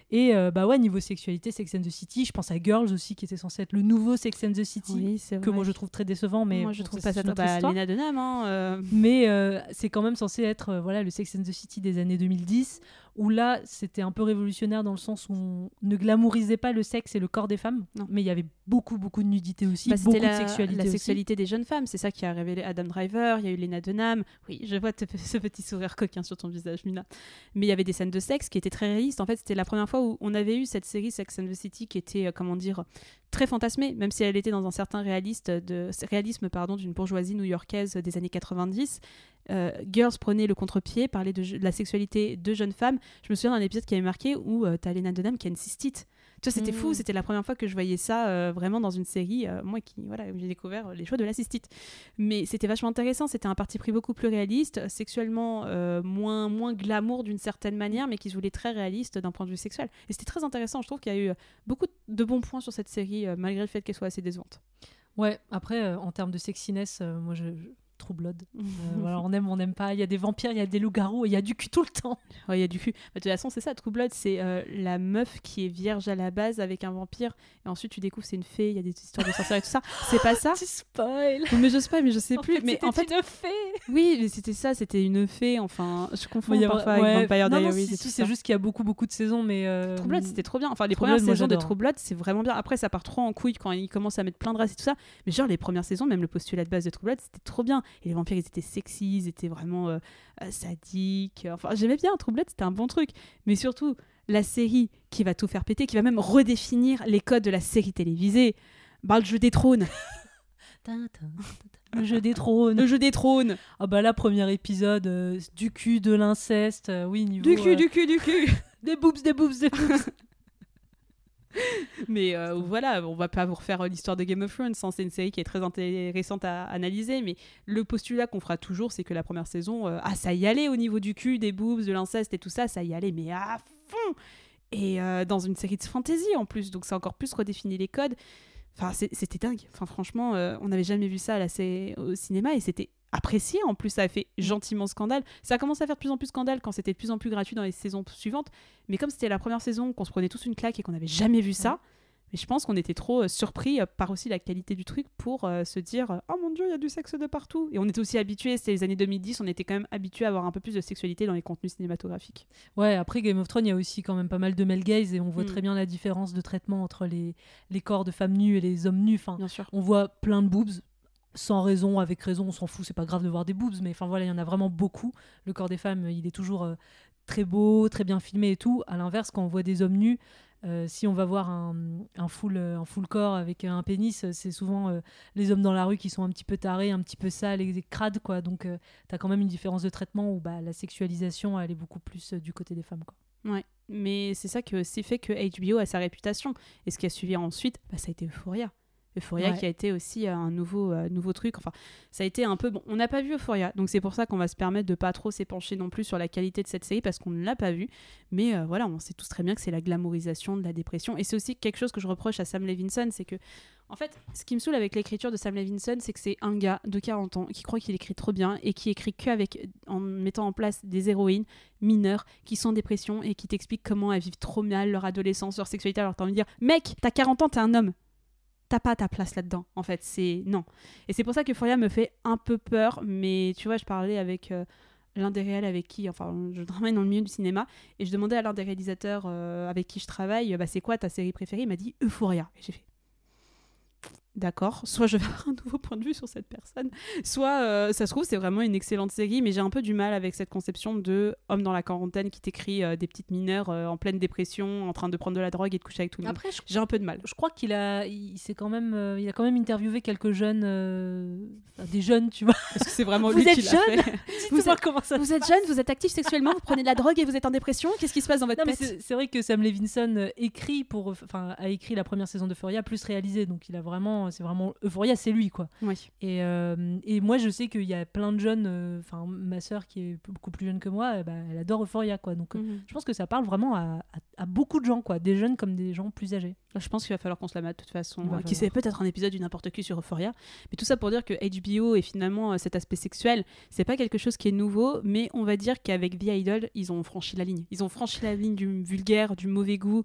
et euh, bah ouais niveau sexualité Sex and the City je pense à Girls aussi qui était censé être le nouveau Sex and the City Oui, que moi je trouve très décevant mais Moi, je trouve pas ça. une autre Bah. Lena Dunham, hein, euh, Mais euh, c'est quand même censé être euh, voilà le Sex and the City des années 2010 où là c'était un peu révolutionnaire dans le sens où on ne glamourisait pas le sexe et le corps des femmes, Non. mais il y avait beaucoup beaucoup de nudité aussi, Bah, beaucoup c'était la, de sexualité la aussi. sexualité des jeunes femmes. C'est ça qui a révélé Adam Driver. Il y a eu Lena Dunham. Oui, je vois te- ce petit sourire coquin sur ton visage, Mina. Mais il y avait des scènes de sexe qui étaient très réalistes. En fait, c'était la première fois où on avait eu cette série Sex and the City qui était, euh, comment dire, très fantasmée, même si elle était dans un certain réaliste de, réalisme pardon, d'une bourgeoisie new-yorkaise des années 90. Euh, Girls prenait le contre-pied, parlait de, la sexualité de jeunes femmes. Je me souviens d'un épisode qui avait marqué où euh, t'as Lena Dunham qui a une cystite. Tu vois, c'était fou, Mm. c'était la première fois que je voyais ça euh, vraiment dans une série. euh, moi qui, voilà, j'ai découvert les choix de la cystite. Mais c'était vachement intéressant, c'était un parti pris beaucoup plus réaliste, sexuellement moins, moins glamour d'une certaine manière, mais qui se voulait très réaliste d'un point de vue sexuel. Et c'était très intéressant, je trouve qu'il y a eu beaucoup de bons points sur cette série, malgré le fait qu'elle soit assez décevante. Ouais, après euh, en termes de sexiness, euh, moi je, je- True Blood. Euh, voilà, on aime, on n'aime pas. Il y a des vampires, il y a des loups-garous, il y a du cul tout le temps. Ouais, il y a du cul. Bah, de toute façon, c'est ça, True Blood, c'est euh, la meuf qui est vierge à la base avec un vampire, et ensuite tu découvres c'est une fée, il y a des histoires de sorcières et tout ça. C'est pas ça? Tu spoil. Mais je pas, mais je sais En plus. fait, mais c'était en fait, une fée. oui, mais c'était ça, c'était une fée, enfin, je confonds Ouais, parfois ouais. avec Vampire non, non, si, si, c'est juste qu'il y a beaucoup beaucoup de saisons, mais euh, True Blood, c'était trop bien. Enfin, les True premières Blood, saisons de. True Blood, c'est vraiment bien. Après, ça part trop en couille quand ils commencent à mettre plein de races et tout ça. Mais genre, les premières saisons, même le postulat de base de True Blood, c'était trop bien. Et les vampires, ils étaient sexy, ils étaient vraiment euh, euh, sadiques. Enfin, j'aimais bien Blood, c'était un bon truc. Mais surtout, la série qui va tout faire péter, qui va même redéfinir les codes de la série télévisée. Bah, le jeu des trônes. le jeu des trônes. Le jeu des trônes. Ah bah là, premier épisode, euh, du cul, de l'inceste, euh, oui, niveau... Du cul, euh, du cul, du cul. Des boobs, des boobs, des boobs. Mais euh, voilà, on va pas vous refaire l'histoire de Game of Thrones. hein, C'est une série qui est très intéressante à analyser. Mais le postulat qu'on fera toujours, c'est que la première saison, euh, ah, ça y allait au niveau du cul, des boobs, de l'inceste et tout ça, ça y allait, mais à fond Et euh, dans une série de fantasy en plus, donc ça encore plus redéfini les codes. Enfin, c'était dingue. Enfin, franchement, on n'avait jamais vu ça à la sé- au cinéma et c'était apprécié. En plus, ça a fait gentiment scandale. Ça a commencé à faire de plus en plus scandale quand c'était de plus en plus gratuit dans les saisons suivantes. Mais comme c'était la première saison, qu'on se prenait tous une claque et qu'on n'avait jamais vu ça, mais je pense qu'on était trop euh, surpris euh, par aussi la qualité du truc pour euh, se dire Oh mon dieu, il y a du sexe de partout. Et on était aussi habitués, c'était les années 2010, on était quand même habitués à avoir un peu plus de sexualité dans les contenus cinématographiques. Ouais, après Game of Thrones, il y a aussi quand même pas mal de male gaze et on voit Mm. très bien la différence de traitement entre les, les corps de femmes nues et les hommes nus. Enfin, Bien sûr. on voit plein de boobs sans raison, avec raison, on s'en fout, c'est pas grave de voir des boobs, mais enfin voilà, il y en a vraiment beaucoup. Le corps des femmes, il est toujours euh, très beau, très bien filmé et tout. À l'inverse, quand on voit des hommes nus, euh, si on va voir un, full, euh, un full corps avec un pénis, c'est souvent les hommes dans la rue qui sont un petit peu tarés, un petit peu sales et crades, quoi. Donc, tu t'as quand même une différence de traitement où bah, la sexualisation, elle est beaucoup plus du côté des femmes, quoi. Ouais. Mais c'est ça que c'est fait que HBO a sa réputation. Et ce qui a suivi ensuite, bah, ça a été Euphoria. Euphoria Ouais. qui a été aussi euh, un nouveau, euh, nouveau truc. Enfin, ça a été un peu. Bon, on n'a pas vu Euphoria, donc c'est pour ça qu'on va se permettre de pas trop s'épancher non plus sur la qualité de cette série parce qu'on ne l'a pas vue. Mais euh, voilà, on sait tous très bien que c'est la glamourisation de la dépression. Et c'est aussi quelque chose que je reproche à Sam Levinson c'est que, en fait, ce qui me saoule avec l'écriture de Sam Levinson, c'est que c'est un gars de 40 ans qui croit qu'il écrit trop bien et qui écrit qu'avec en mettant en place des héroïnes mineures qui sont en dépression et qui t'expliquent comment elles vivent trop mal leur adolescence, leur sexualité. Alors t'as envie de dire, mec, t'as 40 ans, t'es un homme. T'as pas ta place là-dedans, en fait. C'est non. Et c'est pour ça que Euphoria me fait un peu peur. Mais tu vois, je parlais avec euh, l'un des réels avec qui, enfin, je travaille dans le milieu du cinéma, et je demandais à l'un des réalisateurs euh, avec qui je travaille, bah, c'est quoi ta série préférée? Il m'a dit Euphoria. Et j'ai fait. D'accord, soit je vais avoir un nouveau point de vue sur cette personne, soit euh, ça se trouve c'est vraiment une excellente série, mais j'ai un peu du mal avec cette conception de homme dans la quarantaine qui t'écrit euh, des petites mineures euh, en pleine dépression, en train de prendre de la drogue et de coucher avec tout le monde. Après, J'ai un peu de mal. je crois qu'il a, il, s'est quand même, il a quand même interviewé quelques jeunes, enfin, des jeunes, tu vois. Parce que c'est vraiment Vous lui êtes qui l'a fait. Dites-moi comment ça Vous êtes jeune, vous êtes actif sexuellement, vous prenez de la drogue et vous êtes en dépression? Qu'est-ce qui se passe dans votre Non, tête? c'est vrai que Sam Levinson écrit pour, enfin, a écrit la première saison d'Euphoria plus réalisé, donc il a vraiment, c'est vraiment Euphoria, c'est lui quoi. Oui. Et, euh, et moi je sais qu'il y a plein de jeunes, euh, enfin ma sœur qui est beaucoup plus jeune que moi, ben, elle adore Euphoria quoi. Donc euh, Mhm. je pense que ça parle vraiment à, à- à beaucoup de gens quoi, des jeunes comme des gens plus âgés. Je pense qu'il va falloir qu'on se la mate de toute façon. Qui sait, peut-être un épisode du n'importe qui sur Euphoria. Mais tout ça pour dire que HBO et finalement cet aspect sexuel, c'est pas quelque chose qui est nouveau, mais on va dire qu'avec The Idol, ils ont franchi la ligne. Ils ont franchi la ligne du vulgaire, du mauvais goût.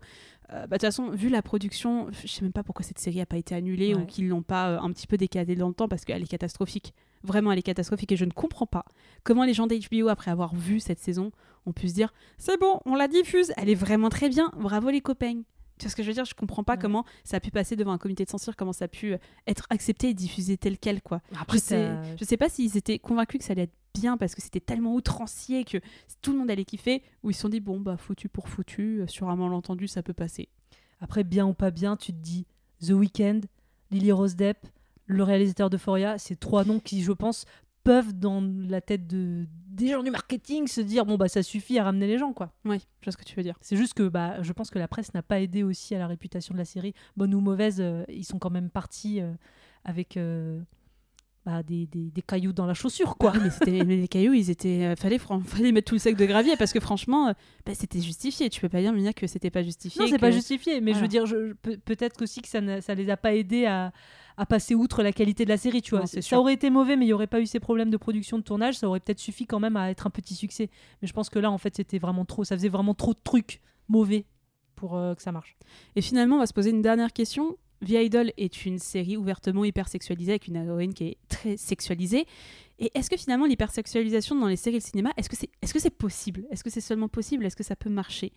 Euh, bah, De toute façon, vu la production, je sais même pas pourquoi cette série a pas été annulée Ouais. ou qu'ils l'ont pas euh, un petit peu décalée dans le temps parce qu'elle est catastrophique. Vraiment, elle est catastrophique et je ne comprends pas comment les gens d'HBO, après avoir vu cette saison, ont pu se dire c'est bon, on la diffuse, elle est vraiment très bien, bravo les copains. Tu vois ce que je veux dire? Je comprends pas Ouais. comment ça a pu passer devant un comité de censure, comment ça a pu euh, être accepté et diffusé tel quel, quoi. Après, je, sais, je sais pas s'ils étaient convaincus que ça allait être bien parce que c'était tellement outrancier que tout le monde allait kiffer, ou ils se sont dit bon, bah foutu pour foutu, euh, sur un malentendu, ça peut passer. Après, bien ou pas bien, tu te dis The Weeknd, Lily Rose Depp, le réalisateur d'Euphoria, c'est trois noms qui, je pense, peuvent dans la tête de des gens du marketing se dire bon bah ça suffit à ramener les gens quoi. Oui, je vois ce que tu veux dire. C'est juste que bah je pense que la presse n'a pas aidé aussi à la réputation de la série, bonne ou mauvaise, euh, ils sont quand même partis euh, avec euh, bah, des, des, des cailloux dans la chaussure quoi. Quoi Mais, c'était- mais les cailloux, ils étaient. euh, fallait, fallait mettre tout le sac de gravier parce que franchement, euh, bah, c'était justifié. Tu peux pas dire, Mia, que c'était pas justifié. Non, c'est que- pas justifié, mais je veux dire, je, peut-être aussi que ça, n'a- ça les a pas aidés à, à passer outre la qualité de la série, tu vois. Non, c'est ça sûr. aurait été mauvais, mais il y aurait pas eu ces problèmes de production, de tournage, ça aurait peut-être suffi quand même à être un petit succès. Mais je pense que là, en fait, c'était vraiment trop, ça faisait vraiment trop de trucs mauvais pour euh, que ça marche. Et finalement, on va se poser une dernière question. The Idol est une série ouvertement hypersexualisée avec une héroïne qui est très sexualisée. Et est-ce que finalement l'hypersexualisation dans les séries de cinéma, est-ce que c'est est -ce c'est possible? Est-ce que c'est seulement possible? Est-ce que ça peut marcher?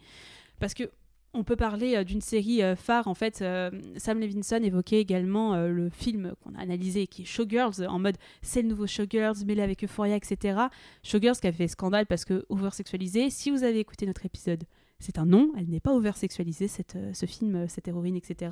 Parce que on peut parler euh, d'une série euh, phare. En fait, euh, Sam Levinson évoquait également le film qu'on a analysé qui est Showgirls, en mode c'est le nouveau Showgirls, mêlé avec Euphoria, etc. Showgirls qui a fait scandale parce que oversexualisé. Si vous avez écouté notre épisode, c'est un non, elle n'est pas oversexualisée, cette, ce film, cette héroïne, etc.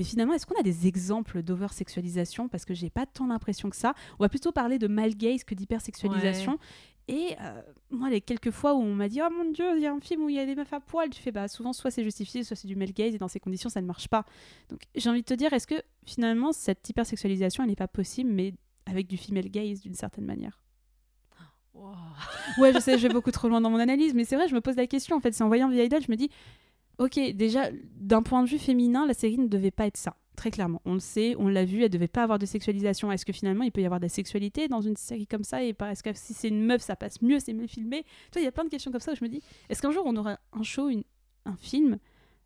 Mais finalement, est-ce qu'on a des exemples d'oversexualisation? Parce que j'ai pas tant l'impression que ça. On va plutôt parler de male gaze que d'hypersexualisation. Et euh, moi, les quelques fois où on m'a dit Oh mon dieu, il y a un film où il y a des meufs à poil, tu fais bah souvent soit c'est justifié, soit c'est du male gaze, et dans ces conditions, ça ne marche pas. Donc j'ai envie de te dire, est-ce que finalement cette hypersexualisation, elle n'est pas possible, mais avec du female gaze d'une certaine manière? Ouais, je sais, je vais beaucoup trop loin dans mon analyse, mais c'est vrai, je me pose la question. En fait, c'est en voyant The Idol, je me dis, ok, déjà, d'un point de vue féminin, la série ne devait pas être ça. très clairement. On le sait, on l'a vu, elle devait pas avoir de sexualisation. Est-ce que finalement il peut y avoir de la sexualité dans une série comme ça Et est-ce que si c'est une meuf, ça passe mieux, c'est mieux filmé? Tu vois, il y a plein de questions comme ça où je me dis, est-ce qu'un jour on aura un show, une- un film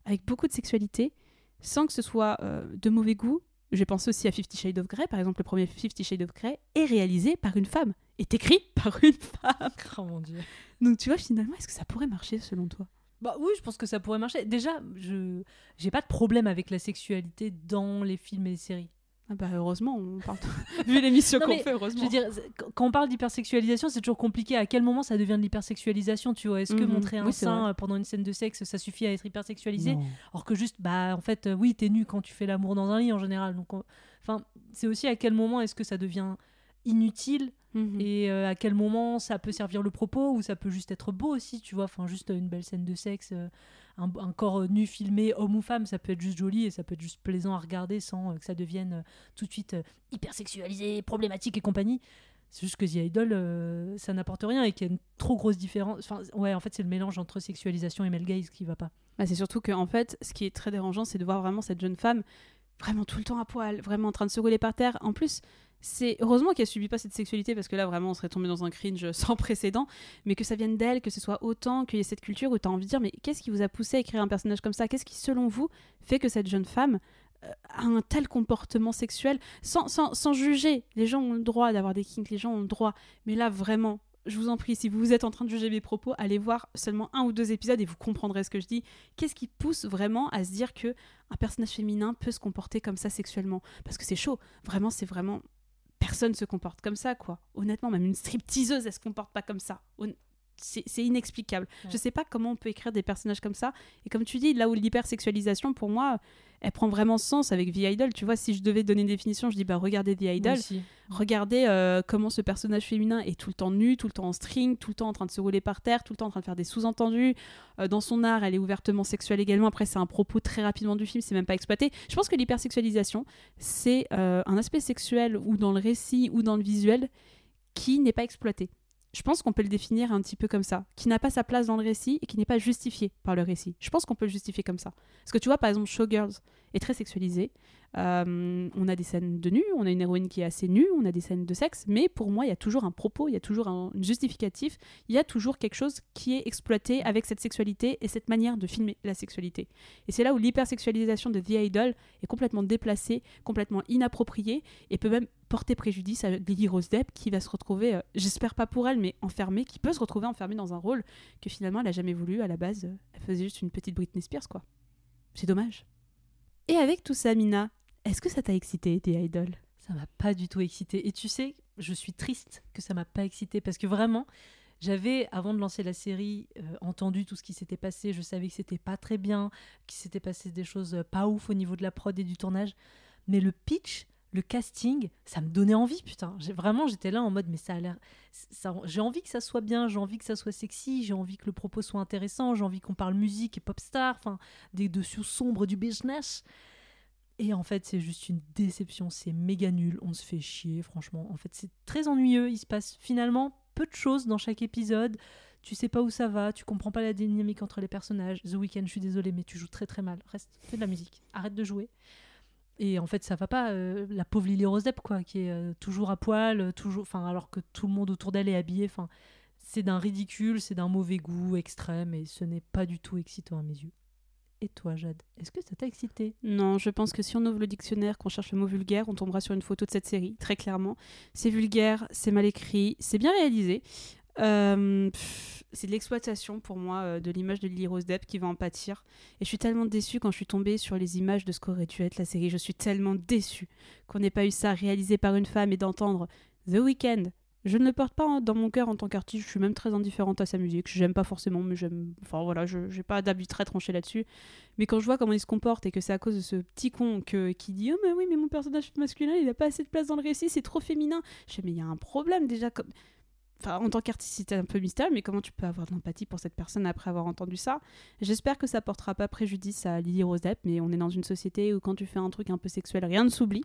avec beaucoup de sexualité sans que ce soit euh, de mauvais goût? J'ai pensé aussi à Fifty Shades of Grey, par exemple, le premier Fifty Shades of Grey est réalisé par une femme, est écrit par une femme. Oh mon dieu. Donc tu vois, finalement, est-ce que ça pourrait marcher selon toi? Bah oui, je pense que ça pourrait marcher. Déjà, je j'ai pas de problème avec la sexualité dans les films et les séries. Ah bah heureusement, on parle vu l'émission qu'on fait, heureusement. Je veux dire, quand- on parle d'hypersexualisation, c'est toujours compliqué. À quel moment ça devient de l'hypersexualisation Tu vois? Est-ce que Mhm. montrer un Oui, sein euh, pendant une scène de sexe, ça suffit à être hypersexualisé? Non. Alors que juste, bah, en fait, euh, oui, t'es nu quand tu fais l'amour dans un lit en général. Donc, on- enfin, c'est aussi à quel moment est-ce que ça devient inutile Mhm. et euh, à quel moment ça peut servir le propos ou ça peut juste être beau aussi, tu vois? Enfin, juste une belle scène de sexe, euh, un, un corps euh, nu filmé, homme ou femme, ça peut être juste joli et ça peut être juste plaisant à regarder sans que ça devienne tout de suite hyper sexualisé, problématique et compagnie. C'est juste que The Idol, euh, ça n'apporte rien et qu'il y a une trop grosse différence. Enfin, ouais, en fait, c'est le mélange entre sexualisation et male gaze qui va pas. Bah, c'est surtout que en fait, ce qui est très dérangeant, c'est de voir vraiment cette jeune femme vraiment tout le temps à poil, vraiment en train de se rouler par terre. En plus, c'est heureusement qu'elle subit pas cette sexualité parce que là vraiment on serait tombé dans un cringe sans précédent, mais que ça vienne d'elle, que ce soit autant qu'il y ait cette culture où tu as envie de dire mais qu'est-ce qui vous a poussé à écrire un personnage comme ça? Qu'est-ce qui selon vous fait que cette jeune femme euh, a un tel comportement sexuel? Sans, sans, sans juger. Les gens ont le droit d'avoir des kinks, les gens ont le droit, mais là vraiment je vous en prie, si vous êtes en train de juger mes propos, allez voir seulement un ou deux épisodes et vous comprendrez ce que je dis. Qu'est-ce qui pousse vraiment à se dire que un personnage féminin peut se comporter comme ça sexuellement? Parce que c'est chaud. Vraiment, c'est vraiment personne se comporte comme ça, quoi. Honnêtement, même une stripteaseuse, elle se comporte pas comme ça. C'est inexplicable. Ouais. Je sais pas comment on peut écrire des personnages comme ça. Et comme tu dis, là où l'hypersexualisation, pour moi, elle prend vraiment sens avec The Idol. Tu vois, si je devais donner une définition, je dis bah regardez The Idol. Regardez euh, comment ce personnage féminin est tout le temps nu, tout le temps en string, tout le temps en train de se rouler par terre, tout le temps en train de faire des sous-entendus. Euh, dans son art, elle est ouvertement sexuelle également. Après, c'est un propos très rapidement du film, c'est même pas exploité. Je pense que l'hypersexualisation, c'est euh, un aspect sexuel ou dans le récit ou dans le visuel qui n'est pas exploité. Je pense qu'on peut le définir un petit peu comme ça, qui n'a pas sa place dans le récit et qui n'est pas justifié par le récit. Je pense qu'on peut le justifier comme ça. Parce que tu vois, par exemple, Showgirls est très sexualisé. Euh, on a des scènes de nu, on a une héroïne qui est assez nue, on a des scènes de sexe, mais pour moi, il y a toujours un propos, il y a toujours un justificatif, il y a toujours quelque chose qui est exploité avec cette sexualité et cette manière de filmer la sexualité. Et c'est là où l'hypersexualisation de The Idol est complètement déplacée, complètement inappropriée et peut même porter préjudice à Lily Rose Depp qui va se retrouver, euh, j'espère pas pour elle, mais enfermée, qui peut se retrouver enfermée dans un rôle que finalement elle a jamais voulu. À la base, elle faisait juste une petite Britney Spears, quoi. C'est dommage. Et avec tout ça, Mina, est-ce que ça t'a excité, The Idol Ça m'a pas du tout excité. Et tu sais, je suis triste que ça m'a pas excité parce que vraiment, j'avais, avant de lancer la série, euh, entendu tout ce qui s'était passé. Je savais que c'était pas très bien, qu'il s'était passé des choses euh, pas ouf au niveau de la prod et du tournage. Mais le pitch, le casting, ça me donnait envie, putain. Vraiment, j'étais là en mode, mais ça a l'air. J'ai envie que ça soit bien, j'ai envie que ça soit sexy, j'ai envie que le propos soit intéressant, j'ai envie qu'on parle musique et pop star, enfin, des dessous sombres du business. Et en fait, c'est juste une déception, c'est méga nul, on se fait chier, franchement. En fait, c'est très ennuyeux, il se passe finalement peu de choses dans chaque épisode. Tu sais pas où ça va, tu comprends pas la dynamique entre les personnages. The Weeknd, je suis désolée, mais tu joues très très mal. Reste, fais de la musique, arrête de jouer. Et en fait, ça va pas. euh, la pauvre Lily Rose Depp, quoi, qui est euh, toujours à poil, euh, toujours, enfin, alors que tout le monde autour d'elle est habillé. Enfin, c'est d'un ridicule, c'est d'un mauvais goût extrême, et ce n'est pas du tout excitant à mes yeux. Et toi, Jade, est-ce que ça t'a excité? Non, je pense que si on ouvre le dictionnaire, qu'on cherche le mot vulgaire, on tombera sur une photo de cette série, très clairement. C'est vulgaire, c'est mal écrit, c'est bien réalisé. Euh, c'est de l'exploitation pour moi euh, de l'image de Lily Rose Depp qui va en pâtir. Et je suis tellement déçue quand je suis tombée sur les images de ce qu'aurait dû être la série. Je suis tellement déçue qu'on n'ait pas eu ça réalisé par une femme et d'entendre The Weeknd. Je ne le porte pas dans mon cœur en tant qu'artiste, je suis même très indifférente à sa musique. J'aime pas forcément, mais j'aime. Enfin voilà, je n'ai pas d'avis très tranché là-dessus. Mais quand je vois comment il se comporte et que c'est à cause de ce petit con que, qui dit Oh, mais oui, mais mon personnage masculin, il n'a pas assez de place dans le récit, c'est trop féminin. Je fais Mais il y a un problème déjà. Enfin, en tant qu'artiste, c'était un peu mystère, mais comment tu peux avoir de l'empathie pour cette personne après avoir entendu ça? J'espère que ça portera pas préjudice à Lily Rose Depp, mais on est dans une société où quand tu fais un truc un peu sexuel, rien ne s'oublie.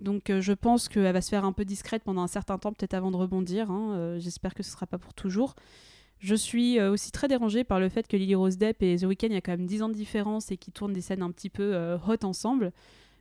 Donc euh, je pense qu'elle va se faire un peu discrète pendant un certain temps, peut-être avant de rebondir. hein. Euh, J'espère que ce sera pas pour toujours. Je suis euh, aussi très dérangée par le fait que Lily Rose Depp et The Weeknd, il y a quand même 10 ans de différence et qu'ils tournent des scènes un petit peu hot ensemble.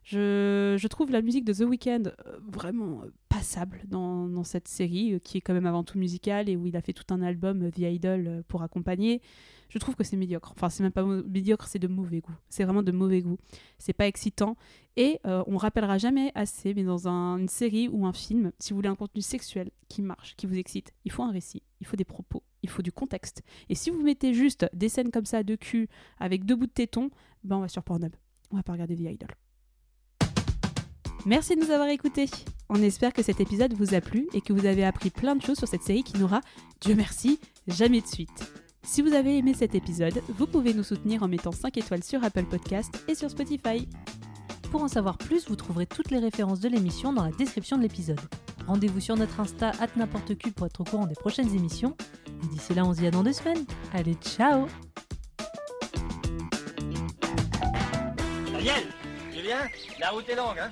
Je, trouve la musique de The Weeknd euh, vraiment euh, passable dans, cette série, euh, qui est quand même avant tout musicale et où il a fait tout un album, The Idol, pour accompagner. Je trouve que c'est médiocre. Enfin, c'est même pas médiocre, c'est de mauvais goût. C'est vraiment de mauvais goût. C'est pas excitant. Et euh, on rappellera jamais assez, mais dans un- une série ou un film, si vous voulez un contenu sexuel qui marche, qui vous excite, il faut un récit, il faut des propos, il faut du contexte. Et si vous mettez juste des scènes comme ça de cul avec deux bouts de téton, ben on va sur Pornhub. On va pas regarder The Idol. Merci de nous avoir écoutés. On espère que cet épisode vous a plu et que vous avez appris plein de choses sur cette série qui n'aura, Dieu merci, jamais de suite. Si vous avez aimé cet épisode, vous pouvez nous soutenir en mettant 5 étoiles sur Apple Podcast et sur Spotify. Pour en savoir plus, vous trouverez toutes les références de l'émission dans la description de l'épisode. Rendez-vous sur notre Insta n'importe pour être au courant des prochaines émissions. Et d'ici là, on se dit à dans deux semaines. Allez, ciao Daniel Julien La route est longue, hein?